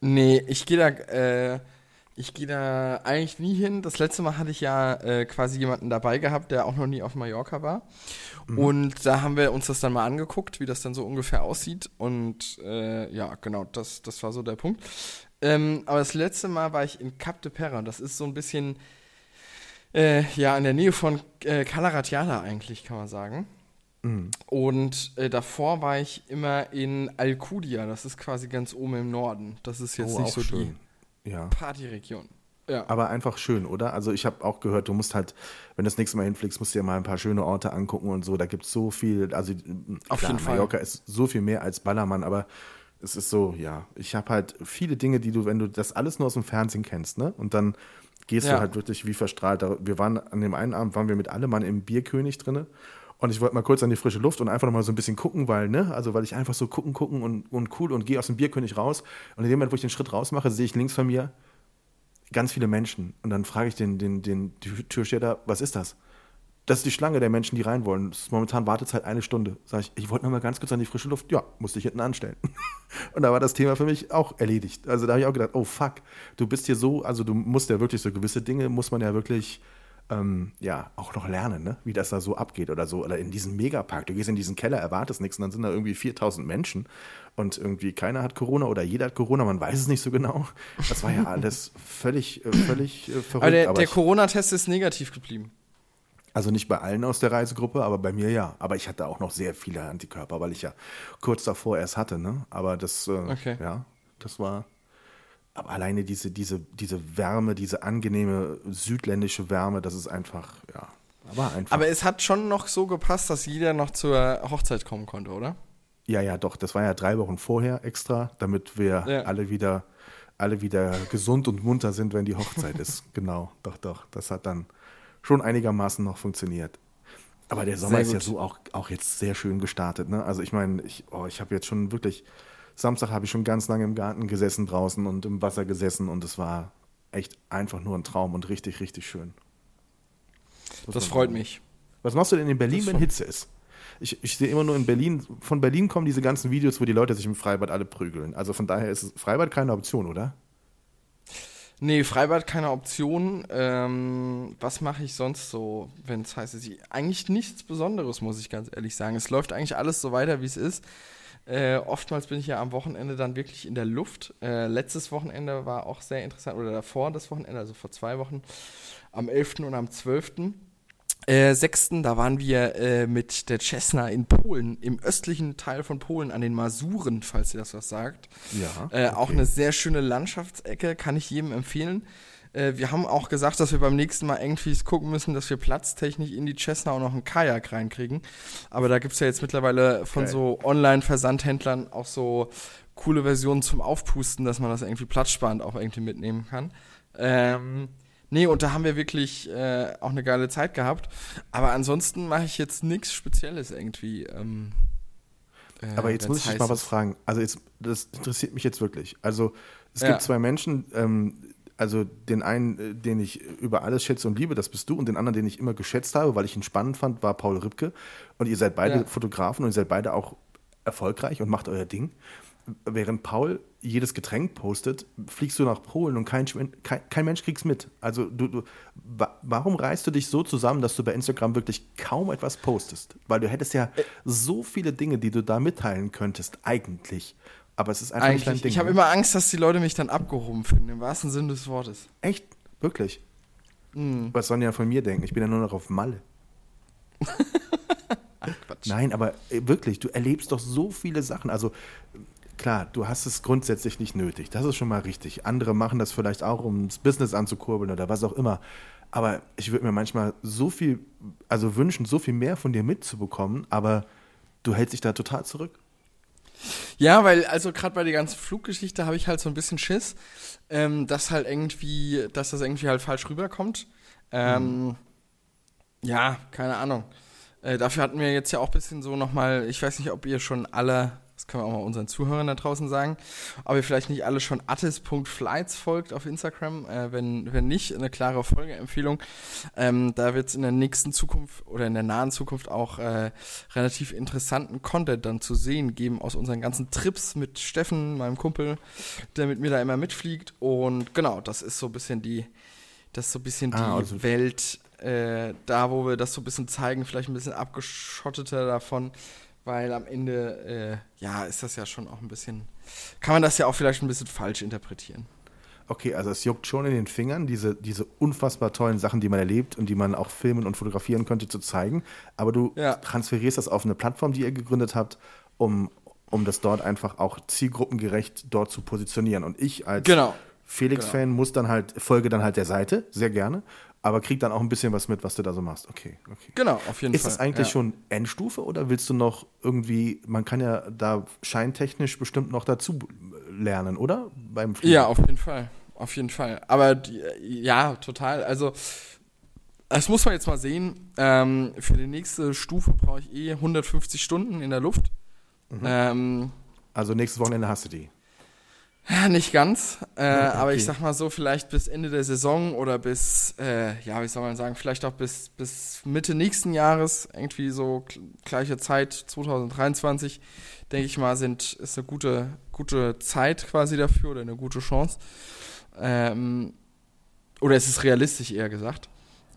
Nee, ich gehe da, äh, ich gehe da eigentlich nie hin. Das letzte Mal hatte ich ja äh, quasi jemanden dabei gehabt, der auch noch nie auf Mallorca war. Und da haben wir uns das dann mal angeguckt, wie das dann so ungefähr aussieht. Und äh, ja, genau, das, das war so der Punkt. Ähm, aber das letzte Mal war ich in Cap de Perra. Das ist so ein bisschen, äh, ja, in der Nähe von äh, Calaratiala eigentlich, kann man sagen. Mhm. Und äh, davor war ich immer in Alcudia, das ist quasi ganz oben im Norden. Das ist jetzt Oh, nicht auch so schön. Ja. die Partyregion. Ja. Aber einfach schön, oder? Also ich habe auch gehört, du musst halt, wenn du das nächste Mal hinfliegst, musst du dir mal ein paar schöne Orte angucken und so. Da gibt es so viel, also Auf klar, jeden Fall. Mallorca ist so viel mehr als Ballermann, aber es ist so, ja, ich habe halt viele Dinge, die du, wenn du das alles nur aus dem Fernsehen kennst, ne? Und dann gehst Ja. du halt wirklich wie verstrahlt. Wir waren an dem einen Abend, waren wir mit allem im Bierkönig drinne. Und ich wollte mal kurz an die frische Luft und einfach noch mal so ein bisschen gucken, weil, ne, also weil ich einfach so gucken, gucken und, und cool und gehe aus dem Bierkönig raus. Und in dem Moment, wo ich den Schritt rausmache, sehe ich links von mir ganz viele Menschen. Und dann frage ich den, den, den Tür- Türsteher, was ist das? Das ist die Schlange der Menschen, die rein wollen. Momentan Wartezeit eine Stunde. Sag ich, ich wollte noch mal ganz kurz an die frische Luft. Ja, musste ich hinten anstellen. Und da war das Thema für mich auch erledigt. Also da habe ich auch gedacht, oh fuck, du bist hier so, also du musst ja wirklich so gewisse Dinge, muss man ja wirklich ähm, ja auch noch lernen, ne? wie das da so abgeht oder so. Oder in diesem Megapark, du gehst in diesen Keller, erwartest nichts und dann sind da irgendwie 4000 Menschen und irgendwie keiner hat Corona oder jeder hat Corona, man weiß es nicht so genau. Das war ja alles völlig, äh, völlig äh, verrückt. aber der, der Corona-Test ist negativ geblieben. also nicht bei allen aus der Reisegruppe, aber bei mir ja. Aber ich hatte auch noch sehr viele Antikörper, weil ich ja kurz davor erst hatte. Ne? Aber das, äh, Okay. ja, das war. Aber alleine diese, diese, diese Wärme, diese angenehme südländische Wärme, das ist einfach, ja, war einfach. Aber es hat schon noch so gepasst, dass jeder noch zur Hochzeit kommen konnte, oder? ja, ja, doch, das war ja drei Wochen vorher extra, damit wir Ja. alle wieder, alle wieder gesund und munter sind, wenn die Hochzeit ist. Genau, doch, doch. Das hat dann schon einigermaßen noch funktioniert. Aber der Sommer ist ja so auch, auch jetzt sehr schön gestartet. Ne? Also ich meine, ich, oh, ich habe jetzt schon wirklich, Samstag habe ich schon ganz lange im Garten gesessen draußen und im Wasser gesessen und es war echt einfach nur ein Traum und richtig, richtig schön. Muss Das freut sagen. mich. Was machst du denn in Berlin, wenn Hitze ist? Ich, ich sehe immer nur in Berlin, von Berlin kommen diese ganzen Videos, wo die Leute sich im Freibad alle prügeln. Also von daher ist Freibad keine Option, oder? Nee, Freibad keine Option. Ähm, was mache ich sonst so, wenn es heißt, ich, eigentlich nichts Besonderes, muss ich ganz ehrlich sagen. Es läuft eigentlich alles so weiter, wie es ist. Äh, oftmals bin ich ja am Wochenende dann wirklich in der Luft. Äh, letztes Wochenende war auch sehr interessant, oder davor das Wochenende, also vor zwei Wochen, am 11. und am 12. Äh, 6. da waren wir äh, mit der Cessna in Polen, im östlichen Teil von Polen, an den Masuren, falls ihr das was sagt. Ja. Äh, okay. Auch eine sehr schöne Landschaftsecke, kann ich jedem empfehlen. Äh, wir haben auch gesagt, dass wir beim nächsten Mal irgendwie gucken müssen, dass wir platztechnisch in die Cessna auch noch einen Kajak reinkriegen. Aber da gibt es ja jetzt mittlerweile von Geil. so Online-Versandhändlern auch so coole Versionen zum Aufpusten, dass man das irgendwie platzsparend auch irgendwie mitnehmen kann. Ähm, nee, und da haben wir wirklich äh, auch eine geile Zeit gehabt. Aber ansonsten mache ich jetzt nichts Spezielles irgendwie. Ähm, äh, Aber jetzt muss ich dich mal was fragen. Also jetzt, das interessiert mich jetzt wirklich. Also es Ja. gibt zwei Menschen, ähm, also den einen, äh, den ich über alles schätze und liebe, das bist du, und den anderen, den ich immer geschätzt habe, weil ich ihn spannend fand, war Paul Ripke. Und ihr seid beide Ja. Fotografen und ihr seid beide auch erfolgreich und macht euer Ding. Während Paul jedes Getränk postet, fliegst du nach Polen und kein, kein, kein Mensch kriegt's mit. Also du, du, wa warum reißt du dich so zusammen, dass du bei Instagram wirklich kaum etwas postest? Weil du hättest ja so viele Dinge, die du da mitteilen könntest, eigentlich. Aber es ist einfach nicht dein Eigentlich, Ding. ich habe ne? immer Angst, dass die Leute mich dann abgehoben finden, im wahrsten Sinne des Wortes. Echt? Wirklich? Mhm. Was sollen die ja von mir denken? Ich bin ja nur noch auf Malle. Quatsch. Nein, aber äh, wirklich, du erlebst doch so viele Sachen. Also klar, du hast es grundsätzlich nicht nötig. Das ist schon mal richtig. Andere machen das vielleicht auch, um das Business anzukurbeln oder was auch immer. Aber ich würde mir manchmal so viel, also wünschen, so viel mehr von dir mitzubekommen, aber du hältst dich da total zurück. Ja, weil, also gerade bei der ganzen Fluggeschichte habe ich halt so ein bisschen Schiss, ähm, dass halt irgendwie, dass das irgendwie halt falsch rüberkommt. Ähm, Ja, keine Ahnung. Äh, dafür hatten wir jetzt ja auch ein bisschen so nochmal, ich weiß nicht, ob ihr schon alle, das können wir auch mal unseren Zuhörern da draußen sagen, ob ihr vielleicht nicht alle schon attis.flights folgt auf Instagram. Äh, wenn, wenn nicht, eine klare Folgeempfehlung. Ähm, da wird es in der nächsten Zukunft oder in der nahen Zukunft auch äh, relativ interessanten Content dann zu sehen geben aus unseren ganzen Trips mit Steffen, meinem Kumpel, der mit mir da immer mitfliegt. Und genau, das ist so ein bisschen die, das ist so ein bisschen die Ah, also- Welt, äh, da wo wir das so ein bisschen zeigen, vielleicht ein bisschen abgeschotteter davon, weil am Ende, äh, ja, ist das ja schon auch ein bisschen, kann man das ja auch vielleicht ein bisschen falsch interpretieren. Okay, also es juckt schon in den Fingern, diese, diese unfassbar tollen Sachen, die man erlebt und die man auch filmen und fotografieren könnte, zu zeigen. Aber du Ja. transferierst das auf eine Plattform, die ihr gegründet habt, um, um das dort einfach auch zielgruppengerecht dort zu positionieren. Und ich als Genau. Felix-Fan muss dann halt, folge dann halt der Seite, sehr gerne, aber krieg dann auch ein bisschen was mit, was du da so machst. Okay, okay. Genau, auf jeden Ist Fall. das eigentlich ja. schon Endstufe oder willst du noch irgendwie, man kann ja da scheintechnisch bestimmt noch dazu lernen, oder? Beim Fliegen? Ja, auf jeden Fall. Auf jeden Fall. Aber die, ja, total. Also, das muss man jetzt mal sehen. Ähm, für die nächste Stufe brauche ich eh 150 Stunden in der Luft. Mhm. Ähm, Also nächstes Wochenende hast du die. Ja, nicht ganz, äh, aber ich okay. sag mal so, vielleicht bis Ende der Saison oder bis, äh, ja, wie soll man sagen, vielleicht auch bis, bis Mitte nächsten Jahres, irgendwie so gl- gleiche Zeit, 2023, denke ich mal, sind, ist eine gute, gute Zeit quasi dafür oder eine gute Chance. Ähm, oder es ist realistisch eher gesagt,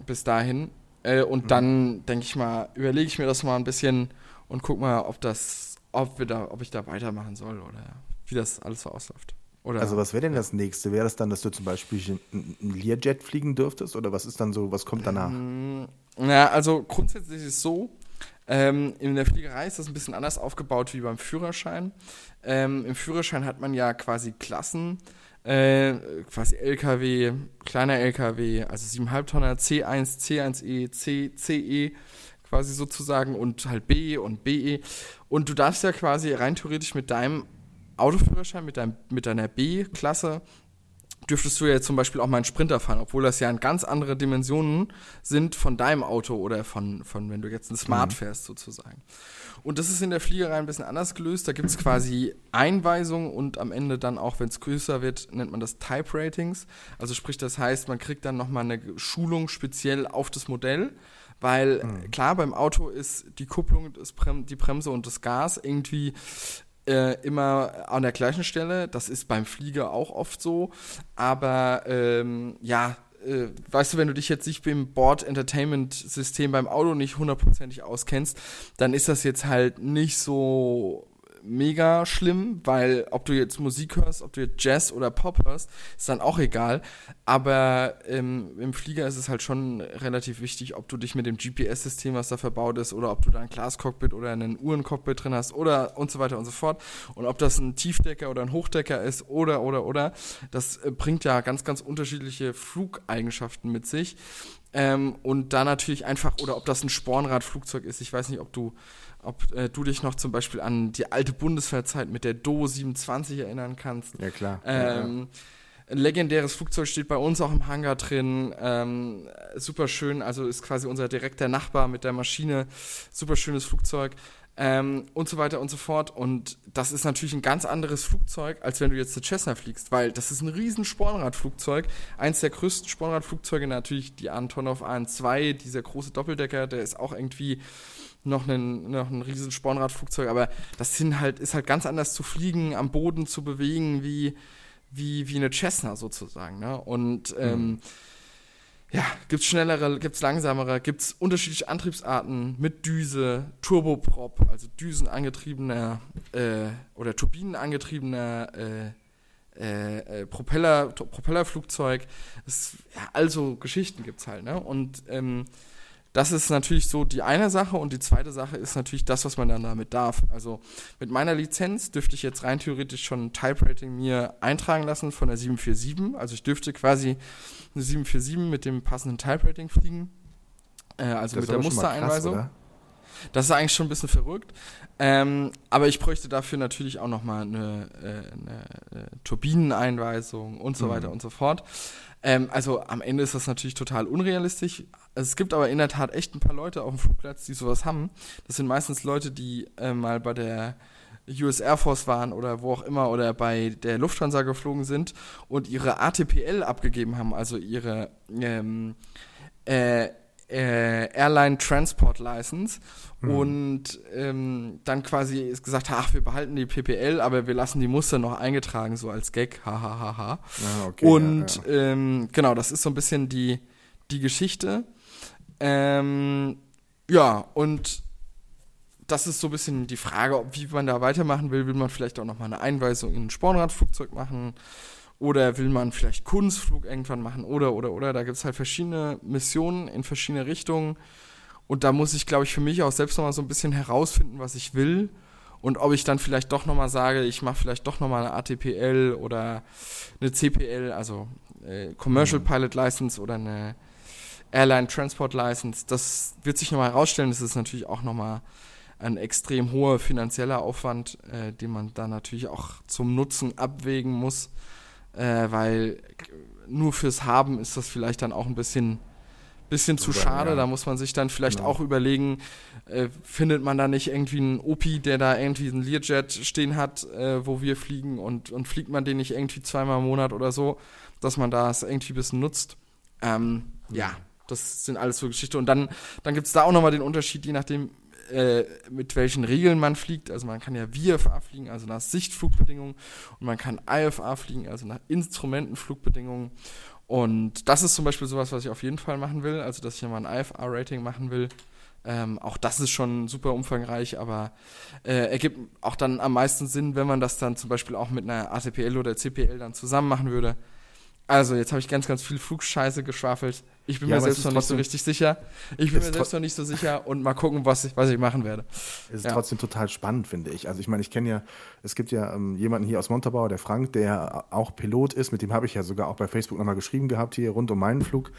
bis dahin. Äh, und dann, denke ich mal, überlege ich mir das mal ein bisschen und guck mal, ob das, ob wir da, ob ich da weitermachen soll oder wie das alles so ausläuft. Oder Also was wäre denn das nächste? Wäre das dann, dass du zum Beispiel ein ein Learjet fliegen dürftest oder was ist dann so, was kommt danach? Mm, Ja, also grundsätzlich ist es so, ähm, in der Fliegerei ist das ein bisschen anders aufgebaut wie beim Führerschein. Ähm, Im Führerschein hat man ja quasi Klassen, äh, quasi LKW, kleiner LKW, also 7,5 Tonner, C1, C1E, C, CE quasi sozusagen und halt B und BE. Und du darfst ja quasi rein theoretisch mit deinem Autoführerschein, mit, deinem, mit deiner B-Klasse, dürftest du ja zum Beispiel auch mal einen Sprinter fahren, obwohl das ja in ganz andere Dimensionen sind von deinem Auto oder von, von wenn du jetzt ein Smart fährst sozusagen. Und das ist in der Fliegerei ein bisschen anders gelöst. Da gibt es quasi Einweisungen und am Ende dann auch, wenn es größer wird, nennt man das Type Ratings. Also sprich, das heißt, man kriegt dann nochmal eine Schulung speziell auf das Modell, Weil mhm. klar, beim Auto ist die Kupplung, das Brem die Bremse und das Gas irgendwie äh, immer an der gleichen Stelle. Das ist beim Flieger auch oft so. Aber ähm, ja, äh, weißt du, wenn du dich jetzt nicht beim Board Entertainment System beim Auto nicht hundertprozentig auskennst, dann ist das jetzt halt nicht so mega schlimm, weil ob du jetzt Musik hörst, ob du jetzt Jazz oder Pop hörst, ist dann auch egal. Aber ähm, im Flieger ist es halt schon relativ wichtig, ob du dich mit dem GPS-System, was da verbaut ist, oder ob du da ein Glascockpit oder einen Uhrencockpit drin hast oder und so weiter und so fort. Und ob das ein Tiefdecker oder ein Hochdecker ist oder oder oder, das äh, bringt ja ganz, ganz unterschiedliche Flugeigenschaften mit sich. Ähm, und da natürlich einfach, oder ob das ein Spornradflugzeug ist, ich weiß nicht, ob du ob äh, du dich noch zum Beispiel an die alte Bundeswehrzeit mit der Do 27 erinnern kannst. Ja, klar. Ähm, ja. Ein legendäres Flugzeug steht bei uns auch im Hangar drin. Ähm, super schön, also ist quasi unser direkter Nachbar mit der Maschine. Super schönes Flugzeug. Ähm, und so weiter und so fort. Und das ist natürlich ein ganz anderes Flugzeug, als wenn du jetzt eine Cessna fliegst, weil das ist ein riesen Spornradflugzeug. Eins der größten Spornradflugzeuge, natürlich die Antonov AN2, dieser große Doppeldecker, der ist auch irgendwie noch ein, noch ein riesen Spornradflugzeug, aber das sind halt, ist halt ganz anders zu fliegen, am Boden zu bewegen, wie, wie, wie eine Cessna sozusagen. Ne? Und ähm, mhm. ja, gibt es schnellere, gibt es langsamere, gibt es unterschiedliche Antriebsarten mit Düse, Turboprop, also düsenangetriebener äh, oder turbinenangetriebener äh, äh, äh, Propeller, Propellerflugzeug. Es, ja, also Geschichten gibt es halt, ne? Und ähm, das ist natürlich so die eine Sache und die zweite Sache ist natürlich das, was man dann damit darf. Also mit meiner Lizenz dürfte ich jetzt rein theoretisch schon ein Type-Rating mir eintragen lassen von der 747. Also ich dürfte quasi eine 747 mit dem passenden Type-Rating fliegen. Äh, also das mit der Mustereinweisung. Krass, das ist eigentlich schon ein bisschen verrückt. Ähm, aber ich bräuchte dafür natürlich auch nochmal eine, äh, eine, eine Turbineneinweisung und so mhm. weiter und so fort. Ähm, also am Ende ist das natürlich total unrealistisch. Es gibt aber in der Tat echt ein paar Leute auf dem Flugplatz, die sowas haben. Das sind meistens Leute, die äh, mal bei der US Air Force waren oder wo auch immer oder bei der Lufthansa geflogen sind und ihre ATPL abgegeben haben, also ihre ähm, äh, äh, Airline Transport License mhm. und ähm, dann quasi gesagt, ach, wir behalten die PPL, aber wir lassen die Muster noch eingetragen, so als Gag, hahaha. Ha, ha, ha. ah, okay, und ja, ja. Ähm, genau, das ist so ein bisschen die, die Geschichte. Ähm, ja, und das ist so ein bisschen die Frage, ob, wie man da weitermachen will. Will man vielleicht auch nochmal eine Einweisung in ein Spornradflugzeug machen? Oder will man vielleicht Kunstflug irgendwann machen? Oder, oder, oder. Da gibt es halt verschiedene Missionen in verschiedene Richtungen. Und da muss ich, glaube ich, für mich auch selbst nochmal so ein bisschen herausfinden, was ich will. Und ob ich dann vielleicht doch nochmal sage, ich mache vielleicht doch nochmal eine ATPL oder eine CPL, also äh, Commercial mhm. Pilot License oder eine Airline Transport License. Das wird sich nochmal herausstellen. Das ist natürlich auch nochmal ein extrem hoher finanzieller Aufwand, äh, den man da natürlich auch zum Nutzen abwägen muss, äh, weil nur fürs Haben ist das vielleicht dann auch ein bisschen, bisschen zu schade. Ja. Da muss man sich dann vielleicht genau. auch überlegen, äh, findet man da nicht irgendwie einen Opi, der da irgendwie einen Learjet stehen hat, äh, wo wir fliegen und, und fliegt man den nicht irgendwie zweimal im Monat oder so, dass man das irgendwie ein bisschen nutzt. Ähm, ja, das sind alles so Geschichten. Und dann, dann gibt es da auch nochmal den Unterschied, je nachdem, äh, mit welchen Regeln man fliegt. Also man kann ja VFA fliegen, also nach Sichtflugbedingungen. Und man kann IFA fliegen, also nach Instrumentenflugbedingungen. Und das ist zum Beispiel sowas, was ich auf jeden Fall machen will. Also, dass ich mal ein IFA-Rating machen will. Ähm, auch das ist schon super umfangreich, aber äh, ergibt auch dann am meisten Sinn, wenn man das dann zum Beispiel auch mit einer ATPL oder CPL dann zusammen machen würde. Also, jetzt habe ich ganz, ganz viel Flugscheiße geschwafelt. Ich bin ja, mir selbst noch nicht so richtig sicher. Ich bin mir selbst noch nicht so sicher und mal gucken, was ich, was ich machen werde. Es ist ja. trotzdem total spannend, finde ich. Also ich meine, ich kenne ja, es gibt ja ähm, jemanden hier aus Montabaur, der Frank, der auch Pilot ist, mit dem habe ich ja sogar auch bei Facebook nochmal geschrieben gehabt, hier rund um meinen Flug.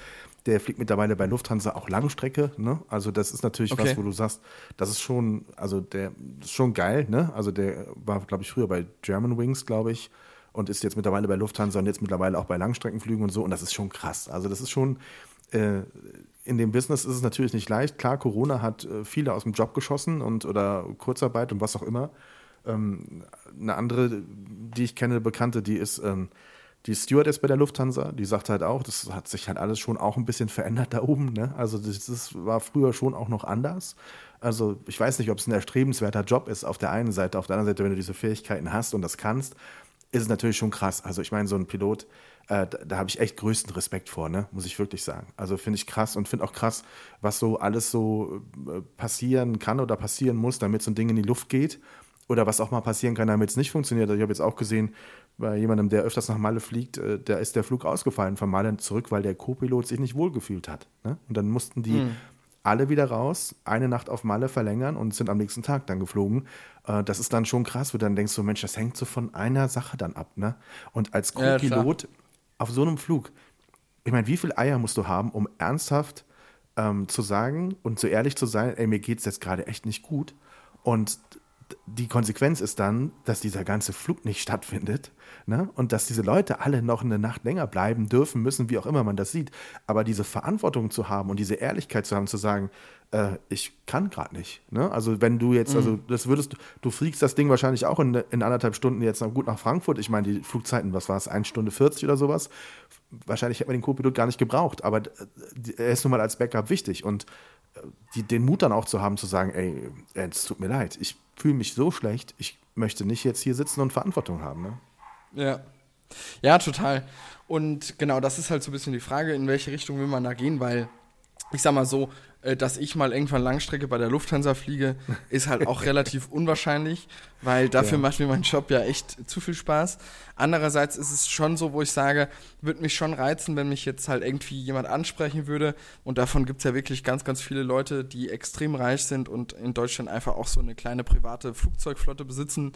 Der fliegt mittlerweile bei Lufthansa auch Langstrecke, ne? Also das ist natürlich okay. was, wo du sagst, das ist schon, also der ist schon geil, ne? Also der war, glaube ich, früher bei German Wings, glaube ich und ist jetzt mittlerweile bei Lufthansa und jetzt mittlerweile auch bei Langstreckenflügen und so. Und das ist schon krass. Also das ist schon, äh, in dem Business ist es natürlich nicht leicht. Klar, Corona hat äh, viele aus dem Job geschossen und oder Kurzarbeit und was auch immer. Ähm, eine andere, die ich kenne, Bekannte, die ist, ähm, die Stewardess bei der Lufthansa, die sagt halt auch, das hat sich halt alles schon auch ein bisschen verändert da oben. Ne? Also das, das war früher schon auch noch anders. Also ich weiß nicht, ob es ein erstrebenswerter Job ist auf der einen Seite, auf der anderen Seite, wenn du diese Fähigkeiten hast und das kannst, ist es natürlich schon krass. Also ich meine, so ein Pilot, äh, da, da habe ich echt größten Respekt vor, ne? muss ich wirklich sagen. Also finde ich krass und finde auch krass, was so alles so äh, passieren kann oder passieren muss, damit so ein Ding in die Luft geht. Oder was auch mal passieren kann, damit es nicht funktioniert. Also ich habe jetzt auch gesehen, bei jemandem, der öfters nach Malle fliegt, äh, da ist der Flug ausgefallen von Malle zurück, weil der Co-Pilot sich nicht wohlgefühlt hat. Ne? Und dann mussten die mhm. Alle wieder raus, eine Nacht auf Malle verlängern und sind am nächsten Tag dann geflogen. Äh, das ist dann schon krass, wo du dann denkst, so Mensch, das hängt so von einer Sache dann ab. Ne? Und als Co-Pilot ja, auf so einem Flug, ich meine, wie viele Eier musst du haben, um ernsthaft ähm, zu sagen und so ehrlich zu sein, ey, mir geht es jetzt gerade echt nicht gut. Und die Konsequenz ist dann, dass dieser ganze Flug nicht stattfindet ne? und dass diese Leute alle noch eine Nacht länger bleiben dürfen müssen, wie auch immer man das sieht. Aber diese Verantwortung zu haben und diese Ehrlichkeit zu haben, zu sagen, äh, ich kann gerade nicht. Ne? Also wenn du jetzt, also mhm. das würdest du, du fliegst das Ding wahrscheinlich auch in, in anderthalb Stunden jetzt noch gut nach Frankfurt. Ich meine, die Flugzeiten, was war es, 1 Stunde 40 oder sowas? Wahrscheinlich hätte man den Co-Pilot gar nicht gebraucht, aber er ist nun mal als Backup wichtig und äh, die, den Mut dann auch zu haben, zu sagen, ey, es tut mir leid, ich fühle mich so schlecht, ich möchte nicht jetzt hier sitzen und Verantwortung haben. Ne? Ja. Ja, total. Und genau, das ist halt so ein bisschen die Frage, in welche Richtung will man da gehen, weil ich sag mal so, dass ich mal irgendwann Langstrecke bei der Lufthansa fliege, ist halt auch relativ unwahrscheinlich, weil dafür ja. macht mir mein Job ja echt zu viel Spaß. Andererseits ist es schon so, wo ich sage, würde mich schon reizen, wenn mich jetzt halt irgendwie jemand ansprechen würde. Und davon gibt es ja wirklich ganz, ganz viele Leute, die extrem reich sind und in Deutschland einfach auch so eine kleine private Flugzeugflotte besitzen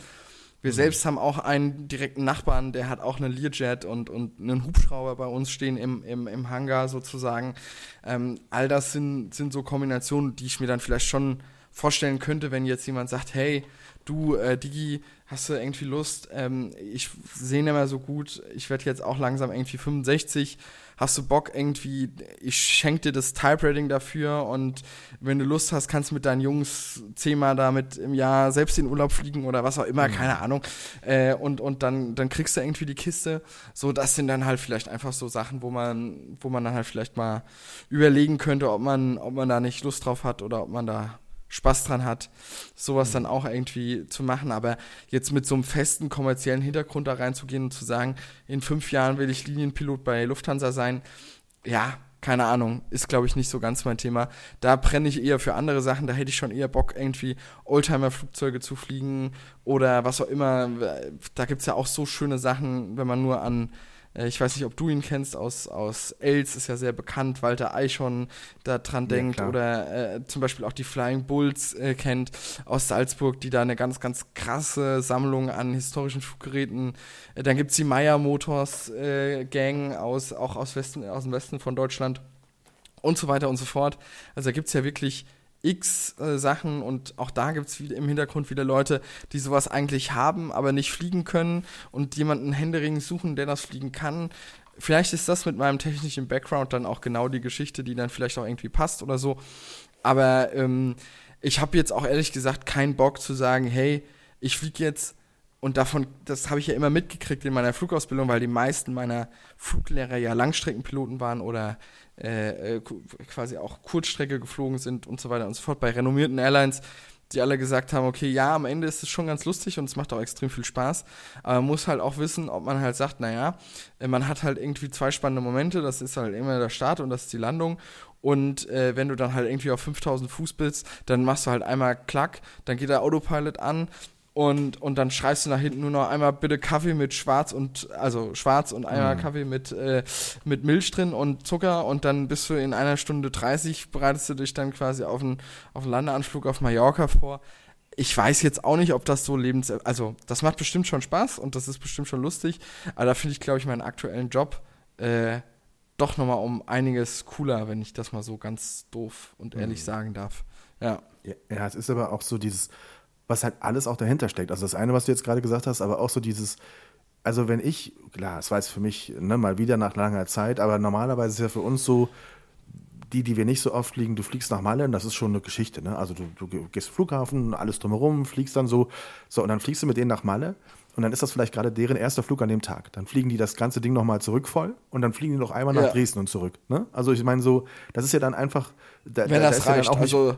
wir mhm. selbst haben auch einen direkten Nachbarn, der hat auch einen Learjet und, und einen Hubschrauber bei uns stehen im, im, im Hangar sozusagen. Ähm, all das sind, sind so Kombinationen, die ich mir dann vielleicht schon vorstellen könnte, wenn jetzt jemand sagt, hey, du, äh, Digi, hast du irgendwie Lust? Ähm, ich sehe nicht mehr so gut, ich werde jetzt auch langsam irgendwie 65 hast du Bock irgendwie, ich schenke dir das Type-Rating dafür und wenn du Lust hast, kannst du mit deinen Jungs zehnmal damit im Jahr selbst in Urlaub fliegen oder was auch immer, mhm. keine Ahnung. Äh, und und dann, dann kriegst du irgendwie die Kiste. So, das sind dann halt vielleicht einfach so Sachen, wo man, wo man dann halt vielleicht mal überlegen könnte, ob man, ob man da nicht Lust drauf hat oder ob man da Spaß dran hat, sowas mhm. dann auch irgendwie zu machen. Aber jetzt mit so einem festen kommerziellen Hintergrund da reinzugehen und zu sagen, in fünf Jahren will ich Linienpilot bei Lufthansa sein, ja, keine Ahnung, ist glaube ich nicht so ganz mein Thema. Da brenne ich eher für andere Sachen, da hätte ich schon eher Bock, irgendwie Oldtimer-Flugzeuge zu fliegen oder was auch immer. Da gibt es ja auch so schöne Sachen, wenn man nur an ich weiß nicht, ob du ihn kennst aus, aus Els, ist ja sehr bekannt, Walter Eichhorn da dran denkt ja, oder äh, zum Beispiel auch die Flying Bulls äh, kennt aus Salzburg, die da eine ganz, ganz krasse Sammlung an historischen Fluggeräten. Äh, dann gibt es die Meyer Motors äh, Gang aus, auch aus, Westen, aus dem Westen von Deutschland und so weiter und so fort. Also da gibt es ja wirklich x äh, Sachen und auch da gibt es im Hintergrund wieder Leute, die sowas eigentlich haben, aber nicht fliegen können und jemanden händeringend suchen, der das fliegen kann. Vielleicht ist das mit meinem technischen Background dann auch genau die Geschichte, die dann vielleicht auch irgendwie passt oder so. Aber ähm, ich habe jetzt auch ehrlich gesagt keinen Bock zu sagen, hey, ich fliege jetzt und davon, das habe ich ja immer mitgekriegt in meiner Flugausbildung, weil die meisten meiner Fluglehrer ja Langstreckenpiloten waren oder äh, äh quasi auch Kurzstrecke geflogen sind und so weiter und so fort. Bei renommierten Airlines, die alle gesagt haben, okay, ja, am Ende ist es schon ganz lustig und es macht auch extrem viel Spaß. Aber man muss halt auch wissen, ob man halt sagt, naja, äh, man hat halt irgendwie zwei spannende Momente, das ist halt immer der Start und das ist die Landung. Und äh, wenn du dann halt irgendwie auf 5000 Fuß bist, dann machst du halt einmal Klack, dann geht der Autopilot an, und, und dann schreibst du nach hinten nur noch einmal bitte Kaffee mit Schwarz und also Schwarz und einmal mhm. Kaffee mit, äh, mit Milch drin und Zucker und dann bist du in einer Stunde 30, bereitest du dich dann quasi auf einen, auf einen Landeanflug auf Mallorca vor. Ich weiß jetzt auch nicht, ob das so lebens... Also, das macht bestimmt schon Spaß und das ist bestimmt schon lustig, aber da finde ich, glaube ich, meinen aktuellen Job äh, doch nochmal um einiges cooler, wenn ich das mal so ganz doof und ehrlich mhm. sagen darf. Ja. ja. Ja, es ist aber auch so dieses was halt alles auch dahinter steckt. Also das eine, was du jetzt gerade gesagt hast, aber auch so dieses, also wenn ich, klar, es war jetzt für mich ne, mal wieder nach langer Zeit, aber normalerweise ist ja für uns so, die, die wir nicht so oft fliegen, du fliegst nach Malle, das ist schon eine Geschichte, ne? Also du, du gehst Flughafen, alles drumherum, fliegst dann so, so und dann fliegst du mit denen nach Malle und dann ist das vielleicht gerade deren erster Flug an dem Tag. Dann fliegen die das ganze Ding nochmal zurück voll und dann fliegen die noch einmal nach Ja. Dresden und zurück. Ne? Also ich meine so, das ist ja dann einfach, da, Wenn da, da das ja reicht, dann auch nicht, also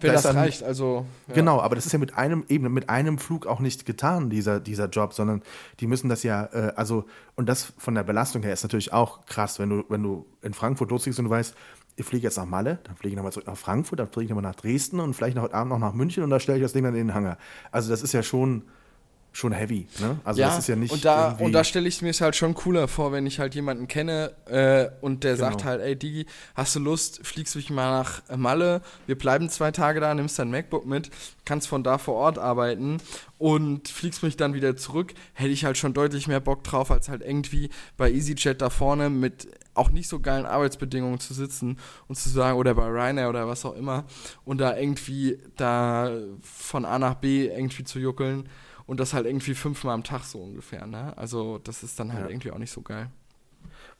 wenn da das dann- reicht, also ja. Genau, aber das ist ja mit einem eben mit einem Flug auch nicht getan, dieser, dieser Job, sondern die müssen das ja, äh, also, und das von der Belastung her ist natürlich auch krass, wenn du, wenn du in Frankfurt losfliegst und du weißt, ich fliege jetzt nach Malle, dann fliege ich nochmal zurück nach Frankfurt, dann fliege ich nochmal nach Dresden und vielleicht noch heute Abend noch nach München und da stelle ich das Ding dann in den Hangar. Also das ist ja schon, schon heavy, ne? Also das ist ja nicht und da, irgendwie- und da stelle ich mir es halt schon cooler vor, wenn ich halt jemanden kenne äh, und der sagt Genau. halt, ey Digi, hast du Lust, fliegst du mich mal nach Malle, wir bleiben zwei Tage da, nimmst dein MacBook mit, kannst von da vor Ort arbeiten und fliegst mich dann wieder zurück, hätte ich halt schon deutlich mehr Bock drauf, als halt irgendwie bei EasyJet da vorne mit auch nicht so geilen Arbeitsbedingungen zu sitzen und zu sagen, oder bei Ryanair oder was auch immer, und da irgendwie da von A nach B irgendwie zu juckeln und das halt irgendwie fünfmal am Tag so ungefähr, ne? Also das ist dann halt Ja. irgendwie auch nicht so geil.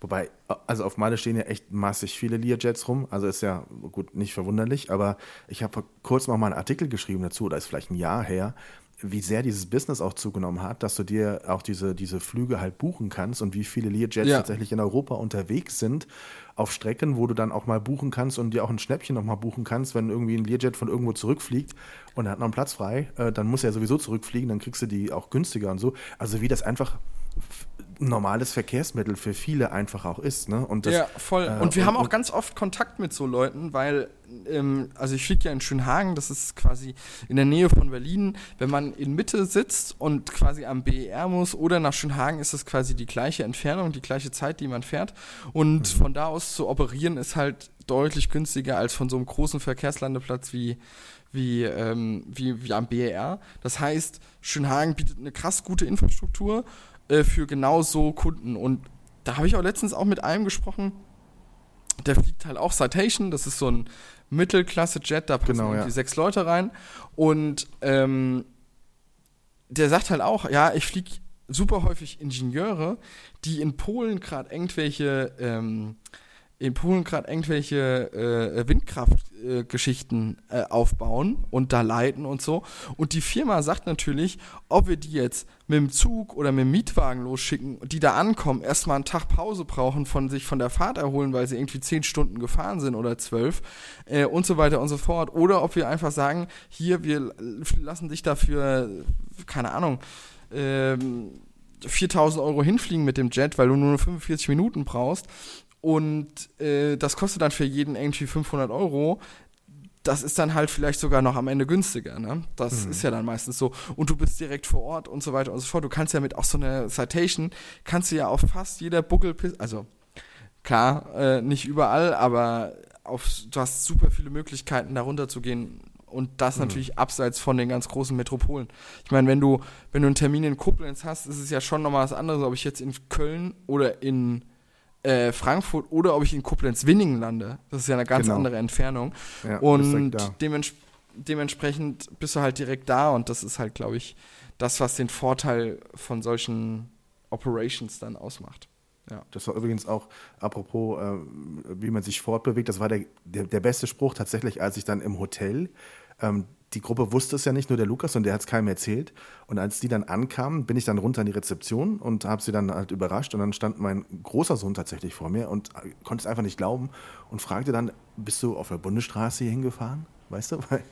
Wobei, also auf Malle stehen ja echt massig viele Learjets rum. Also ist ja gut, nicht verwunderlich, aber ich habe vor kurzem auch mal einen Artikel geschrieben dazu, oder ist vielleicht ein Jahr her, wie sehr dieses Business auch zugenommen hat, dass du dir auch diese, diese Flüge halt buchen kannst und wie viele Learjets Ja. tatsächlich in Europa unterwegs sind auf Strecken, wo du dann auch mal buchen kannst und dir auch ein Schnäppchen noch mal buchen kannst, wenn irgendwie ein Learjet von irgendwo zurückfliegt und er hat noch einen Platz frei, äh, dann muss er sowieso zurückfliegen, dann kriegst du die auch günstiger und so. Also wie das einfach ein normales Verkehrsmittel für viele einfach auch ist. Ne? Und das, ja, voll. äh, und wir haben auch und- ganz oft Kontakt mit so Leuten, weil, ähm, also ich fliege ja in Schönhagen, das ist quasi in der Nähe von Berlin. Wenn man in Mitte sitzt und quasi am BER muss oder nach Schönhagen, ist das quasi die gleiche Entfernung, die gleiche Zeit, die man fährt. Und Mhm. von da aus zu operieren ist halt deutlich günstiger als von so einem großen Verkehrslandeplatz wie wie, ähm, wie, wie am BER. Das heißt, Schönhagen bietet eine krass gute Infrastruktur äh, für genau so Kunden. Und da habe ich auch letztens auch mit einem gesprochen, der fliegt halt auch Citation, das ist so ein Mittelklasse-Jet, da passen Genau, irgendwie ja. sechs Leute rein. Und ähm, der sagt halt auch, ja, ich fliege super häufig Ingenieure, die in Polen gerade irgendwelche ähm, in Polen gerade irgendwelche äh, Windkraftgeschichten äh, äh, aufbauen und da leiten und so. Und die Firma sagt natürlich, ob wir die jetzt mit dem Zug oder mit dem Mietwagen losschicken, die da ankommen, erstmal einen Tag Pause brauchen, von sich von der Fahrt erholen, weil sie irgendwie zehn Stunden gefahren sind oder zwölf äh, und so weiter und so fort. Oder ob wir einfach sagen, hier, wir lassen dich dafür, keine Ahnung, ähm, 4000 Euro hinfliegen mit dem Jet, weil du nur 45 Minuten brauchst. Und äh, das kostet dann für jeden irgendwie 500 Euro. Das ist dann halt vielleicht sogar noch am Ende günstiger, ne? Das ist ja dann meistens so. Und du bist direkt vor Ort und so weiter und so fort. Du kannst ja mit auch so einer Citation, kannst du ja auf fast jeder Buckelpiste, also klar, äh, nicht überall, aber auf, du hast super viele Möglichkeiten, da runter zu gehen. Und das natürlich abseits von den ganz großen Metropolen. Ich meine, wenn du, wenn du einen Termin in Koblenz hast, ist es ja schon nochmal was anderes, ob ich jetzt in Köln oder in äh, Frankfurt oder ob ich in Koblenz-Winningen lande. Das ist ja eine ganz Genau. andere Entfernung. Ja, und dements dementsprechend bist du halt direkt da und das ist halt, glaube ich, das, was den Vorteil von solchen Operations dann ausmacht. Das war übrigens auch, apropos, äh, wie man sich fortbewegt, das war der, der, der beste Spruch tatsächlich, als ich dann im Hotel, ähm, die Gruppe wusste es ja nicht, nur der Lukas und der hat es keinem erzählt. Und als die dann ankamen, bin ich dann runter in die Rezeption und habe sie dann halt überrascht. Und dann stand mein großer Sohn tatsächlich vor mir und äh, konnte es einfach nicht glauben und fragte dann, bist du auf der Bundesstraße hier hingefahren? Weißt du, weil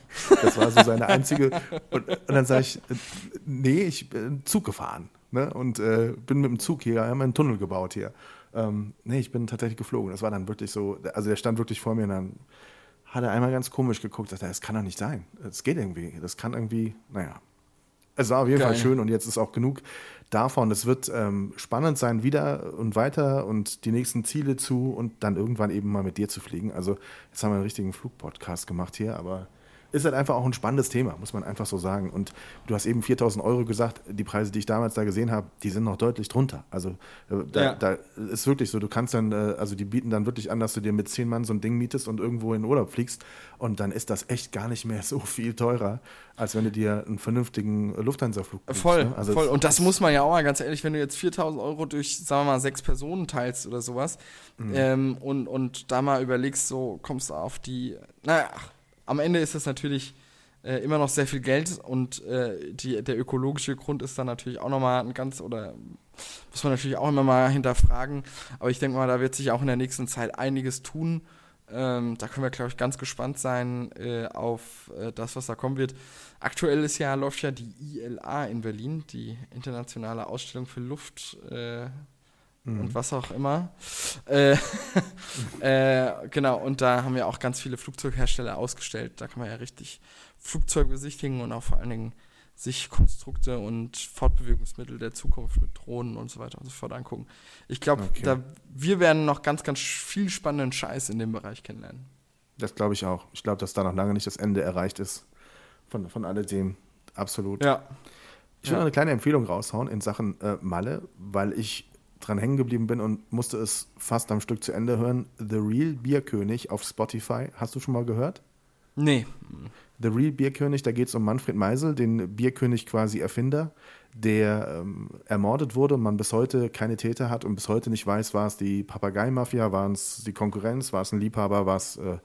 das war so seine einzige. Und, und dann sage ich, äh, nee, ich bin Zug gefahren. Ne? Und äh, bin mit dem Zug hier, haben einen Tunnel gebaut hier. Ähm, nee, ich bin tatsächlich geflogen. Das war dann wirklich so, also der stand wirklich vor mir und dann hat er einmal ganz komisch geguckt, dachte, das kann doch nicht sein. Das geht irgendwie. Das kann irgendwie, naja. Es war auf jeden Geil. Fall schön und jetzt ist auch genug davon. Es wird ähm, spannend sein, wieder und weiter und die nächsten Ziele zu und dann irgendwann eben mal mit dir zu fliegen. Also jetzt haben wir einen richtigen Flugpodcast gemacht hier, aber ist halt einfach auch ein spannendes Thema, muss man einfach so sagen. Und du hast eben 4000 Euro gesagt, die Preise, die ich damals da gesehen habe, die sind noch deutlich drunter. Also äh, da, Ja. da ist wirklich so, du kannst dann, äh, also die bieten dann wirklich an, dass du dir mit zehn Mann so ein Ding mietest und irgendwo in Urlaub fliegst und dann ist das echt gar nicht mehr so viel teurer, als wenn du dir einen vernünftigen Lufthansa-Flug buchst, Voll, ne? Also voll. Und das muss man ja auch mal ganz ehrlich, wenn du jetzt 4000 Euro durch, sagen wir mal, sechs Personen teilst oder sowas Mhm. ähm, und, und da mal überlegst, so kommst du auf die, naja, ach, am Ende ist das natürlich äh, immer noch sehr viel Geld und äh, die, der ökologische Grund ist dann natürlich auch nochmal ein ganz, oder muss man natürlich auch immer mal hinterfragen. Aber ich denke mal, da wird sich auch in der nächsten Zeit einiges tun. Ähm, da können wir, glaube ich, ganz gespannt sein äh, auf äh, das, was da kommen wird. Aktuell ist ja, läuft ja die ILA in Berlin, die Internationale Ausstellung für Luft äh, mhm. und was auch immer. Äh, äh, genau, und da haben wir auch ganz viele Flugzeughersteller ausgestellt. Da kann man ja richtig Flugzeuge besichtigen und auch vor allen Dingen sich Konstrukte und Fortbewegungsmittel der Zukunft mit Drohnen und so weiter und so fort angucken. Ich glaube, okay. wir werden noch ganz, ganz viel spannenden Scheiß in dem Bereich kennenlernen. Das glaube ich auch. Ich glaube, dass da noch lange nicht das Ende erreicht ist von, von alledem. Absolut. Ja. Ich will ja. noch eine kleine Empfehlung raushauen in Sachen äh, Malle, weil ich dran hängen geblieben bin und musste es fast am Stück zu Ende hören. The Real Bierkönig auf Spotify. Hast du schon mal gehört? Nee. The Real Bierkönig, da geht es um Manfred Meisel, den Bierkönig quasi Erfinder, der ähm, ermordet wurde und man bis heute keine Täter hat und bis heute nicht weiß, war es die Papagei-Mafia, war es die Konkurrenz, war es ein Liebhaber, war es äh,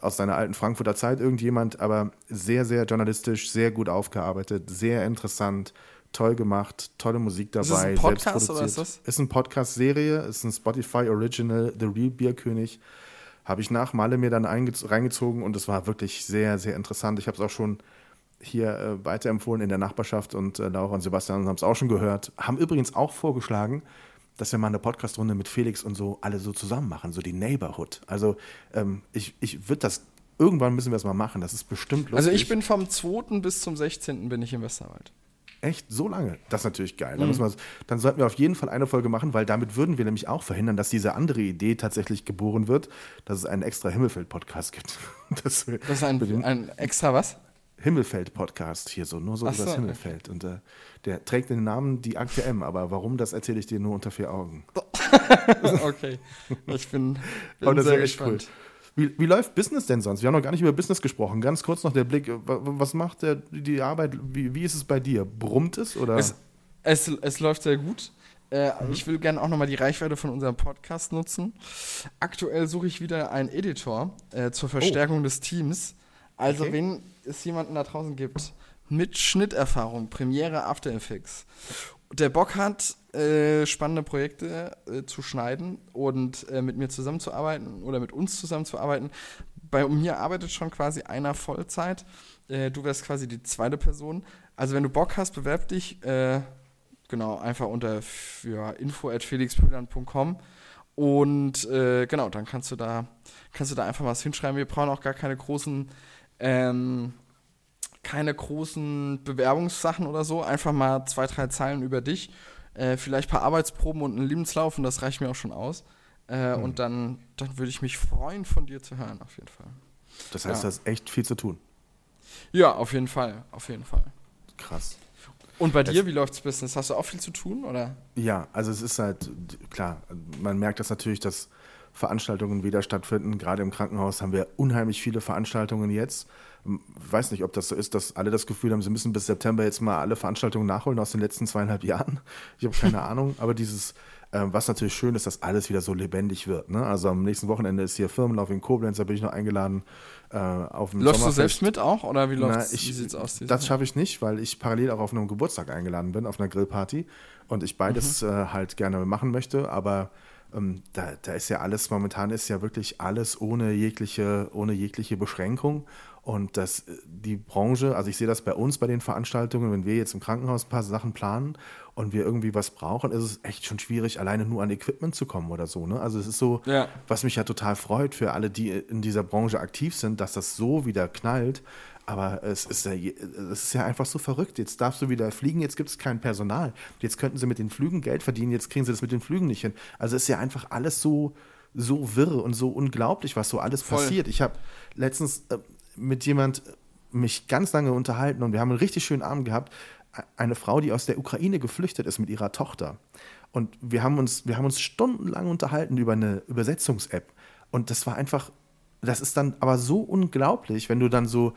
aus seiner alten Frankfurter Zeit irgendjemand, aber sehr, sehr journalistisch, sehr gut aufgearbeitet, sehr interessant, toll gemacht, tolle Musik dabei. Ist das ein Podcast oder ist das? Ist eine Podcast-Serie, ist ein Spotify Original, The Real Bierkönig. Habe ich nach Malle mir dann reingezogen und es war wirklich sehr, sehr interessant. Ich habe es auch schon hier äh, weiterempfohlen in der Nachbarschaft und äh, Laura und Sebastian haben es auch schon gehört. Haben übrigens auch vorgeschlagen, dass wir mal eine Podcastrunde mit Felix und so alle so zusammen machen, so die Neighborhood. Also ähm, ich, ich würde das, irgendwann müssen wir es mal machen, das ist bestimmt lustig. Also ich bin vom 2. bis zum 16. bin ich im Westerwald. Echt? So lange? Das ist natürlich geil. Dann, mhm. dann, sollten wir auf jeden Fall eine Folge machen, weil damit würden wir nämlich auch verhindern, dass diese andere Idee tatsächlich geboren wird, dass es einen extra Himmelfeld-Podcast gibt. Das, das ist ein, ein, extra was? Himmelfeld-Podcast hier so, nur so Ach über das Himmelfeld. Und äh, der trägt den Namen die Akte M, aber warum, das erzähle ich dir nur unter vier Augen. okay. Ich bin, bin sehr gespannt. Cool. Wie, wie läuft Business denn sonst? Wir haben noch gar nicht über Business gesprochen. Ganz kurz noch der Blick. Was macht der, die Arbeit? Wie, wie ist es bei dir? Brummt es? Oder? Es, es, es läuft sehr gut. Äh, mhm. Ich will gerne auch nochmal die Reichweite von unserem Podcast nutzen. Aktuell suche ich wieder einen Editor äh, zur Verstärkung oh. des Teams. Also, okay. wenn es jemanden da draußen gibt mit Schnitterfahrung, Premiere, After Effects, der Bock hat, äh, spannende Projekte äh, zu schneiden und äh, mit mir zusammenzuarbeiten oder mit uns zusammenzuarbeiten. Bei mir arbeitet schon quasi einer Vollzeit. Äh, du wärst quasi die zweite Person. Also wenn du Bock hast, bewerb dich. Äh, genau, einfach unter ja, info.felixpühlern.com und genau, dann kannst du da kannst du da einfach was hinschreiben. Wir brauchen auch gar keine großen ähm, keine großen Bewerbungssachen oder so. Einfach mal zwei, drei Zeilen über dich äh, vielleicht ein paar Arbeitsproben und einen Lebenslauf und das reicht mir auch schon aus. Äh, mhm. Und dann, dann würde ich mich freuen, von dir zu hören, auf jeden Fall. Das heißt, ja. da ist echt viel zu tun. Ja, auf jeden Fall, auf jeden Fall. Krass. Und bei dir, wie läuft das Business? Hast du auch viel zu tun, oder? Ja, also es ist halt, klar, man merkt das natürlich, dass Veranstaltungen wieder stattfinden. Gerade im Krankenhaus haben wir unheimlich viele Veranstaltungen jetzt. Ich weiß nicht, ob das so ist, dass alle das Gefühl haben, sie müssen bis September jetzt mal alle Veranstaltungen nachholen aus den letzten zweieinhalb Jahren. Ich habe keine Ahnung, aber dieses, äh, was natürlich schön ist, dass alles wieder so lebendig wird. Ne? Also am nächsten Wochenende ist hier Firmenlauf in Koblenz, da bin ich noch eingeladen. Äh, auf dem Läufst du selbst mit auch oder wie, läuft's, Na, ich, wie sieht's aus? Das schaffe ich nicht, weil ich parallel auch auf einem Geburtstag eingeladen bin, auf einer Grillparty und ich beides mhm. äh, halt gerne machen möchte, aber ähm, da, da ist ja alles, momentan ist ja wirklich alles ohne jegliche, ohne jegliche Beschränkung. Und das, äh, die Branche, also ich sehe das bei uns bei den Veranstaltungen, wenn wir jetzt im Krankenhaus ein paar Sachen planen und wir irgendwie was brauchen, ist es echt schon schwierig, alleine nur an Equipment zu kommen oder so. Ne? Also es ist so, ja. was mich ja total freut für alle, die in dieser Branche aktiv sind, dass das so wieder knallt. Aber es ist, ja, es ist ja einfach so verrückt. Jetzt darfst du wieder fliegen, jetzt gibt es kein Personal. Jetzt könnten sie mit den Flügen Geld verdienen, jetzt kriegen sie das mit den Flügen nicht hin. Also es ist ja einfach alles so, so wirr und so unglaublich, was so alles Voll. passiert. Ich habe letztens äh, mit jemand mich ganz lange unterhalten und wir haben einen richtig schönen Abend gehabt. Eine Frau, die aus der Ukraine geflüchtet ist mit ihrer Tochter. Und wir haben uns, wir haben uns stundenlang unterhalten über eine Übersetzungs-App. Und das war einfach, das ist dann aber so unglaublich, wenn du dann so,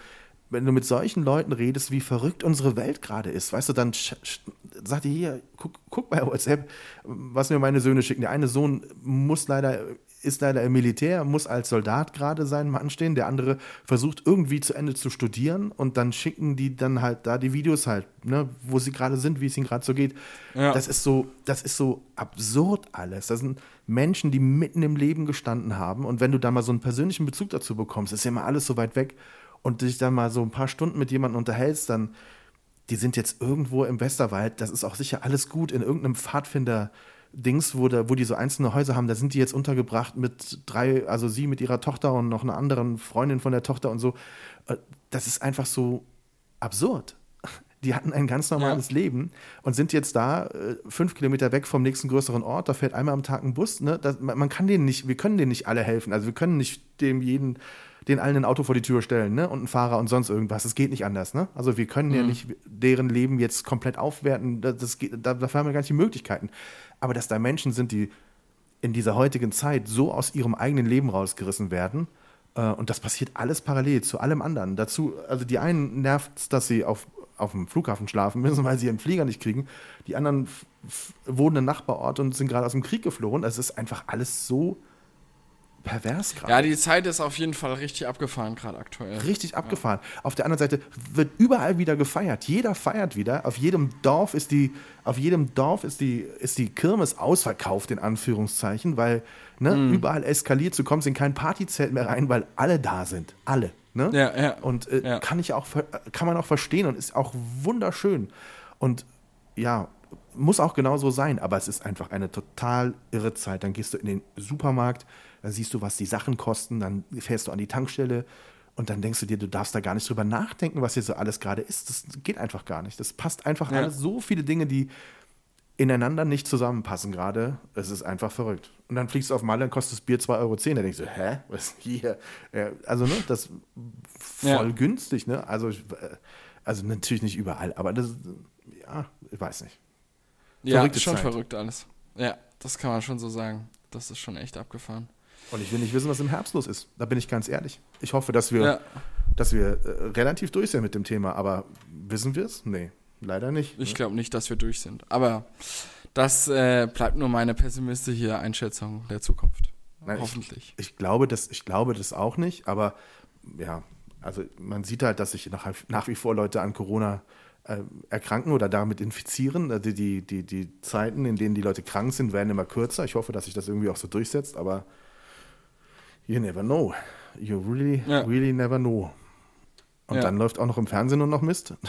wenn du mit solchen Leuten redest, wie verrückt unsere Welt gerade ist, weißt du, dann sagt die hier, guck, guck bei WhatsApp, was mir meine Söhne schicken. Der eine Sohn muss leider ist leider im Militär, muss als Soldat gerade seinen Mann stehen, der andere versucht irgendwie zu Ende zu studieren und dann schicken die dann halt da die Videos halt, ne, wo sie gerade sind, wie es ihnen gerade so geht. Ja. Das ist so, das ist so absurd alles. Das sind Menschen, die mitten im Leben gestanden haben und wenn du da mal so einen persönlichen Bezug dazu bekommst, ist ja immer alles so weit weg und dich dann mal so ein paar Stunden mit jemandem unterhältst, dann die sind jetzt irgendwo im Westerwald, das ist auch sicher alles gut, in irgendeinem Pfadfinder- Dings, wo, da, wo die so einzelne Häuser haben, da sind die jetzt untergebracht mit drei, also sie mit ihrer Tochter und noch einer anderen Freundin von der Tochter und so. Äh, das ist einfach so absurd. Die hatten ein ganz normales ja. Leben und sind jetzt da, äh, fünf Kilometer weg vom nächsten größeren Ort. Da fährt einmal am Tag ein Bus. Ne? Das, man kann denen nicht, wir können denen nicht alle helfen. Also wir können nicht dem jeden den allen ein Auto vor die Tür stellen ne? und einen Fahrer und sonst irgendwas. Das geht nicht anders. Ne? Also wir können mhm. ja nicht deren Leben jetzt komplett aufwerten. Das, das geht, da, dafür haben wir gar nicht die Möglichkeiten. Aber dass da Menschen sind, die in dieser heutigen Zeit so aus ihrem eigenen Leben rausgerissen werden, äh, und das passiert alles parallel zu allem anderen. Dazu, also die einen nervt es, dass sie auf, auf dem Flughafen schlafen müssen, weil sie ihren Flieger nicht kriegen. Die anderen wohnen im Nachbarort und sind gerade aus dem Krieg geflohen. Es ist einfach alles so pervers gerade. Ja, die Zeit ist auf jeden Fall richtig abgefahren, gerade aktuell. Richtig abgefahren. Ja. Auf der anderen Seite wird überall wieder gefeiert. Jeder feiert wieder. Auf jedem Dorf ist die, auf jedem Dorf ist die, ist die Kirmes ausverkauft, in Anführungszeichen, weil ne, mhm. überall eskaliert. Du kommst in kein Partyzelt mehr rein, weil alle da sind. Alle. Ne? Ja, ja. Und äh, ja. kann ich auch, kann man auch verstehen und ist auch wunderschön. Und ja, muss auch genauso sein, aber es ist einfach eine total irre Zeit. Dann gehst du in den Supermarkt, dann siehst du, was die Sachen kosten, dann fährst du an die Tankstelle und dann denkst du dir, du darfst da gar nicht drüber nachdenken, was hier so alles gerade ist. Das geht einfach gar nicht. Das passt einfach ja. alles. So viele Dinge, die ineinander nicht zusammenpassen gerade. Es ist einfach verrückt. Und dann fliegst du auf Malle und kostet das Bier 2,10 Euro. Da denkst du, hä? Was ist hier? Also, ne, das voll ja. günstig, ne? Also, äh, also natürlich nicht überall, aber das, ja, ich weiß nicht. Ja, Verrückte schon Zeit. verrückt alles. Ja, das kann man schon so sagen. Das ist schon echt abgefahren. Und ich will nicht wissen, was im Herbst los ist. Da bin ich ganz ehrlich. Ich hoffe, dass wir, ja. dass wir äh, relativ durch sind mit dem Thema. Aber wissen wir es? Nee, leider nicht. Ich ne? glaube nicht, dass wir durch sind. Aber das äh, bleibt nur meine pessimistische Einschätzung der Zukunft. Nein, Hoffentlich. Ich, ich, glaube das, ich glaube das auch nicht. Aber ja, also man sieht halt, dass sich nach, nach wie vor Leute an Corona äh, erkranken oder damit infizieren. Also die, die, die Zeiten, in denen die Leute krank sind, werden immer kürzer. Ich hoffe, dass sich das irgendwie auch so durchsetzt. Aber you never know. You really, ja. really never know. Und ja. dann läuft auch noch im Fernsehen nur noch Mist.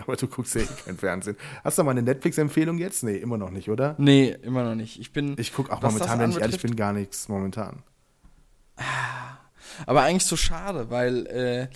Aber du guckst ja eh kein Fernsehen. Hast du mal eine Netflix-Empfehlung jetzt? Nee, immer noch nicht, oder? Nee, immer noch nicht. Ich bin. Ich gucke auch momentan, wenn ich ehrlich bin, gar nichts momentan. Aber eigentlich so schade, weil äh,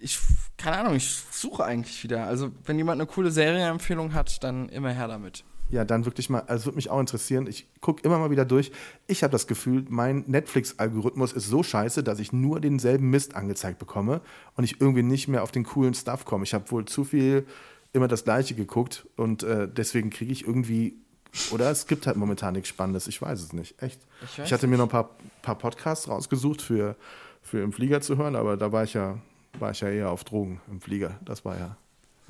ich, keine Ahnung, ich suche eigentlich wieder. Also, wenn jemand eine coole Serienempfehlung hat, dann immer her damit ja, dann wirklich mal, also würde mich auch interessieren. Ich gucke immer mal wieder durch. Ich habe das Gefühl, mein Netflix-Algorithmus ist so scheiße, dass ich nur denselben Mist angezeigt bekomme und ich irgendwie nicht mehr auf den coolen Stuff komme. Ich habe wohl zu viel immer das Gleiche geguckt und äh, deswegen kriege ich irgendwie, oder es gibt halt momentan nichts Spannendes. Ich weiß es nicht, echt. Ich, ich hatte mir noch ein paar, paar Podcasts rausgesucht für, für im Flieger zu hören, aber da war ich ja, war ich ja eher auf Drogen im Flieger. Das war ja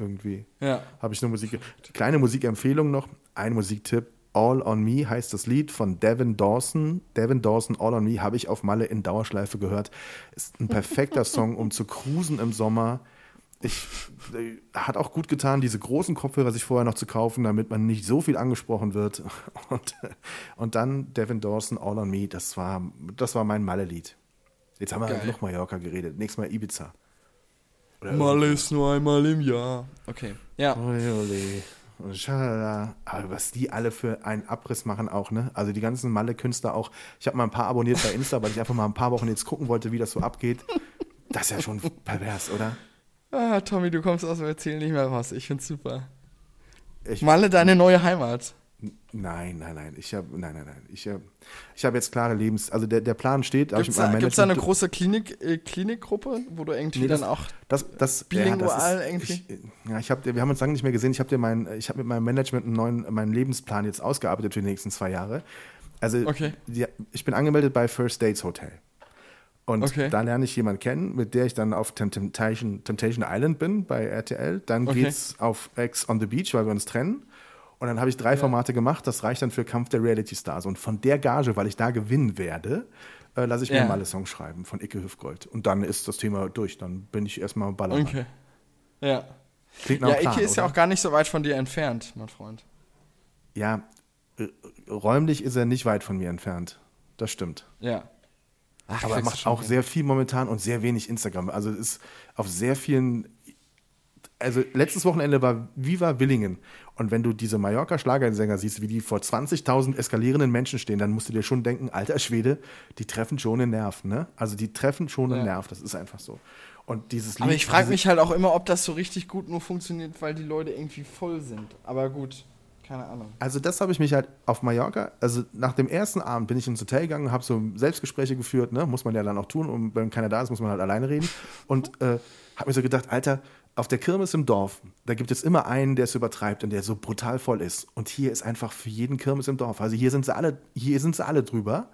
irgendwie. Ja. Habe ich nur Musik. Kleine Musikempfehlung noch. Ein Musiktipp. All on Me heißt das Lied von Devin Dawson. Devin Dawson, All on Me, habe ich auf Malle in Dauerschleife gehört. Ist ein perfekter Song, um zu cruisen im Sommer. Ich, äh, hat auch gut getan, diese großen Kopfhörer sich vorher noch zu kaufen, damit man nicht so viel angesprochen wird. Und, und dann Devin Dawson, All on Me, das war, das war mein Malle-Lied. Jetzt haben wir Geil. noch Mallorca geredet. Nächstes Mal Ibiza. Oder Mal ist nur einmal im Jahr. Okay. Ja. Und schalala. Aber was die alle für einen Abriss machen auch, ne? Also die ganzen Malle-Künstler auch. Ich habe mal ein paar abonniert bei Insta, weil ich einfach mal ein paar Wochen jetzt gucken wollte, wie das so abgeht. Das ist ja schon pervers, oder? Ah, Tommy, du kommst aus dem Erzählen nicht mehr raus. Ich find's super. Ich, Malle, deine neue Heimat. Nein, nein, nein. Ich habe, nein, nein, nein. Ich, ich habe jetzt klare Lebens, also der, der Plan steht. Gibt es da, da eine große Klinik, äh, Klinikgruppe, wo du irgendwie nee, das, dann auch das, das, bilingual ja, irgendwie? Ich, ja, ich habe, wir haben uns lange nicht mehr gesehen. Ich habe dir mein, ich habe mit meinem Management einen neuen, meinen Lebensplan jetzt ausgearbeitet für die nächsten zwei Jahre. Also okay. die, ich bin angemeldet bei First Dates Hotel. Und okay. da lerne ich jemanden kennen, mit der ich dann auf Temptation, Temptation Island bin bei RTL. Dann okay. geht's auf X on the Beach, weil wir uns trennen. Und dann habe ich drei Formate gemacht, das reicht dann für Kampf der Reality Stars. Und von der Gage, weil ich da gewinnen werde, äh, lasse ich mir Ja. mal alle Songs schreiben von Icke Hüfgold. Und dann ist das Thema durch. Dann bin ich erstmal Ballermann. Okay. Ja. Klingt nach Ja, Plan, Icke ist ja oder? auch gar nicht so weit von dir entfernt, mein Freund. Ja, äh, räumlich ist er nicht weit von mir entfernt. Das stimmt. Ja. Ach, Aber er macht auch hin. sehr viel momentan und sehr wenig Instagram. Also es ist auf sehr vielen. Also letztes Wochenende war Viva Willingen. Und wenn du diese Mallorca-Schlagersänger siehst, wie die vor 20.000 eskalierenden Menschen stehen, dann musst du dir schon denken, alter Schwede, die treffen schon einen Nerv. Ne? Also die treffen schon einen Ja. Nerv. Das ist einfach so. Und dieses Lied. Aber ich frage mich halt auch immer, ob das so richtig gut nur funktioniert, weil die Leute irgendwie voll sind. Aber gut, keine Ahnung. Also das habe ich mich halt auf Mallorca, also nach dem ersten Abend bin ich ins Hotel gegangen, habe so Selbstgespräche geführt, ne? muss man ja dann auch tun und wenn keiner da ist, muss man halt alleine reden und äh, habe mir so gedacht, Alter, auf der Kirmes im Dorf, da gibt es immer einen, der es übertreibt und der so brutal voll ist und hier ist einfach für jeden Kirmes im Dorf, also hier sind sie alle, hier sind sie alle drüber,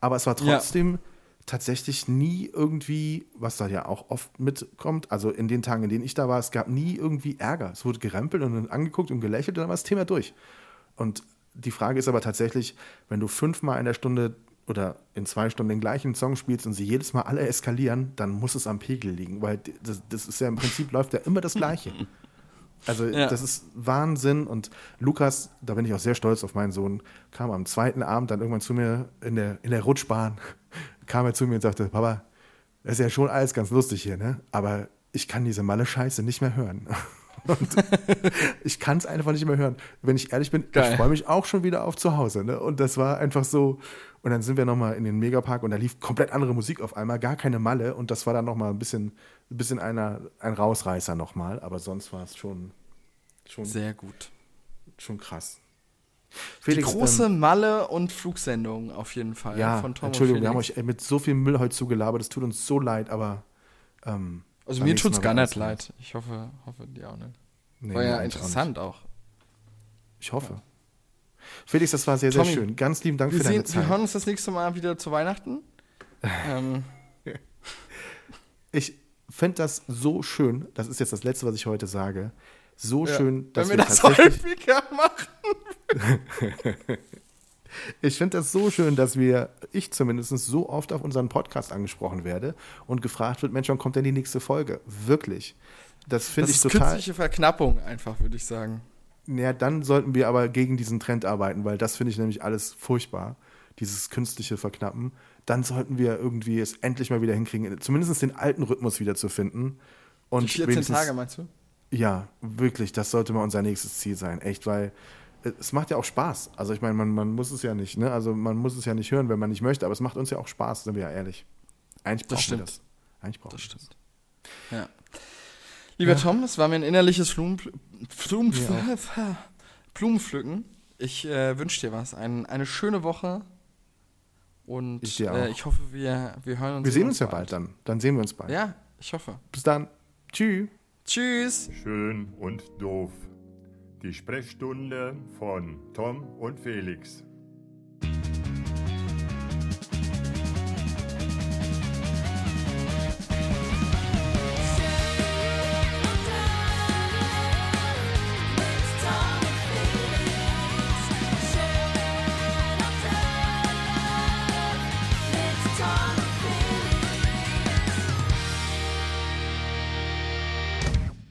aber es war Ja. trotzdem tatsächlich nie irgendwie, was da ja auch oft mitkommt, also in den Tagen, in denen ich da war, es gab nie irgendwie Ärger. Es wurde gerempelt und dann angeguckt und gelächelt und dann war das Thema durch. Und die Frage ist aber tatsächlich, wenn du fünfmal in der Stunde oder in zwei Stunden den gleichen Song spielst und sie jedes Mal alle eskalieren, dann muss es am Pegel liegen, weil das, das ist ja im Prinzip läuft ja immer das Gleiche. Also Ja. das ist Wahnsinn und Lukas, da bin ich auch sehr stolz auf meinen Sohn, kam am zweiten Abend dann irgendwann zu mir in der, in der Rutschbahn, kam er zu mir und sagte, Papa, das ist ja schon alles ganz lustig hier, ne? aber ich kann diese Malle-Scheiße nicht mehr hören. Und ich kann es einfach nicht mehr hören. Wenn ich ehrlich bin, Geil. ich freue mich auch schon wieder auf zu Hause. Ne? Und das war einfach so. Und dann sind wir nochmal in den Megapark und da lief komplett andere Musik auf einmal, gar keine Malle. Und das war dann nochmal ein bisschen, ein bisschen einer, ein Rausreißer nochmal. Aber sonst war es schon, schon, Sehr gut. schon krass. Die Felix, große ähm, Malle- und Flugsendung auf jeden Fall ja, von Tom Entschuldigung, wir haben euch mit so viel Müll heute zugelabert. Es tut uns so leid, aber. Ähm, Also mir tut's Mal gar nicht leid. Ich hoffe, hoffe dir auch nicht. Nee, War ja interessant auch. Ich hoffe. Felix, das war sehr, Tommy, sehr schön. Ganz lieben Dank für deine sehen, Zeit. wir hören uns das nächste Mal wieder zu Weihnachten. ähm, Ich finde das so schön, das ist jetzt das Letzte, was ich heute sage, so ja, schön, dass wenn wir, wir das häufiger machen. ich finde das so schön, dass wir, ich zumindest, so oft auf unseren Podcast angesprochen werde und gefragt wird, Mensch, wann kommt denn die nächste Folge? Wirklich. Das finde Das ich ist total. künstliche Verknappung einfach, würde ich sagen. Ja, dann sollten wir aber gegen diesen Trend arbeiten, weil das finde ich nämlich alles furchtbar, dieses künstliche Verknappen. Dann sollten wir irgendwie es endlich mal wieder hinkriegen, zumindest den alten Rhythmus wieder zu finden. Und Die 14 wenigstens- Tage meinst du? Ja, wirklich, das sollte mal unser nächstes Ziel sein, echt, weil es macht ja auch Spaß. Also ich meine, man, man muss es ja nicht, ne? Also man muss es ja nicht hören, wenn man nicht möchte, aber es macht uns ja auch Spaß, sind wir ja ehrlich. Eigentlich brauchen wir stimmt. das. Eigentlich brauchen Das wir stimmt. Ja. Lieber Tom, es war mir ein innerliches Blumen, Blumen, Blumenpflücken. Ich äh, wünsche dir was. Ein, eine schöne Woche. Und Ich äh, ich hoffe, wir, wir hören uns. Wir sehen uns ja bald dann. Dann sehen wir uns bald. Ja, ich hoffe. Bis dann. Tschüss. Tschüss. Schön und doof. Die Sprechstunde von Tom und Felix.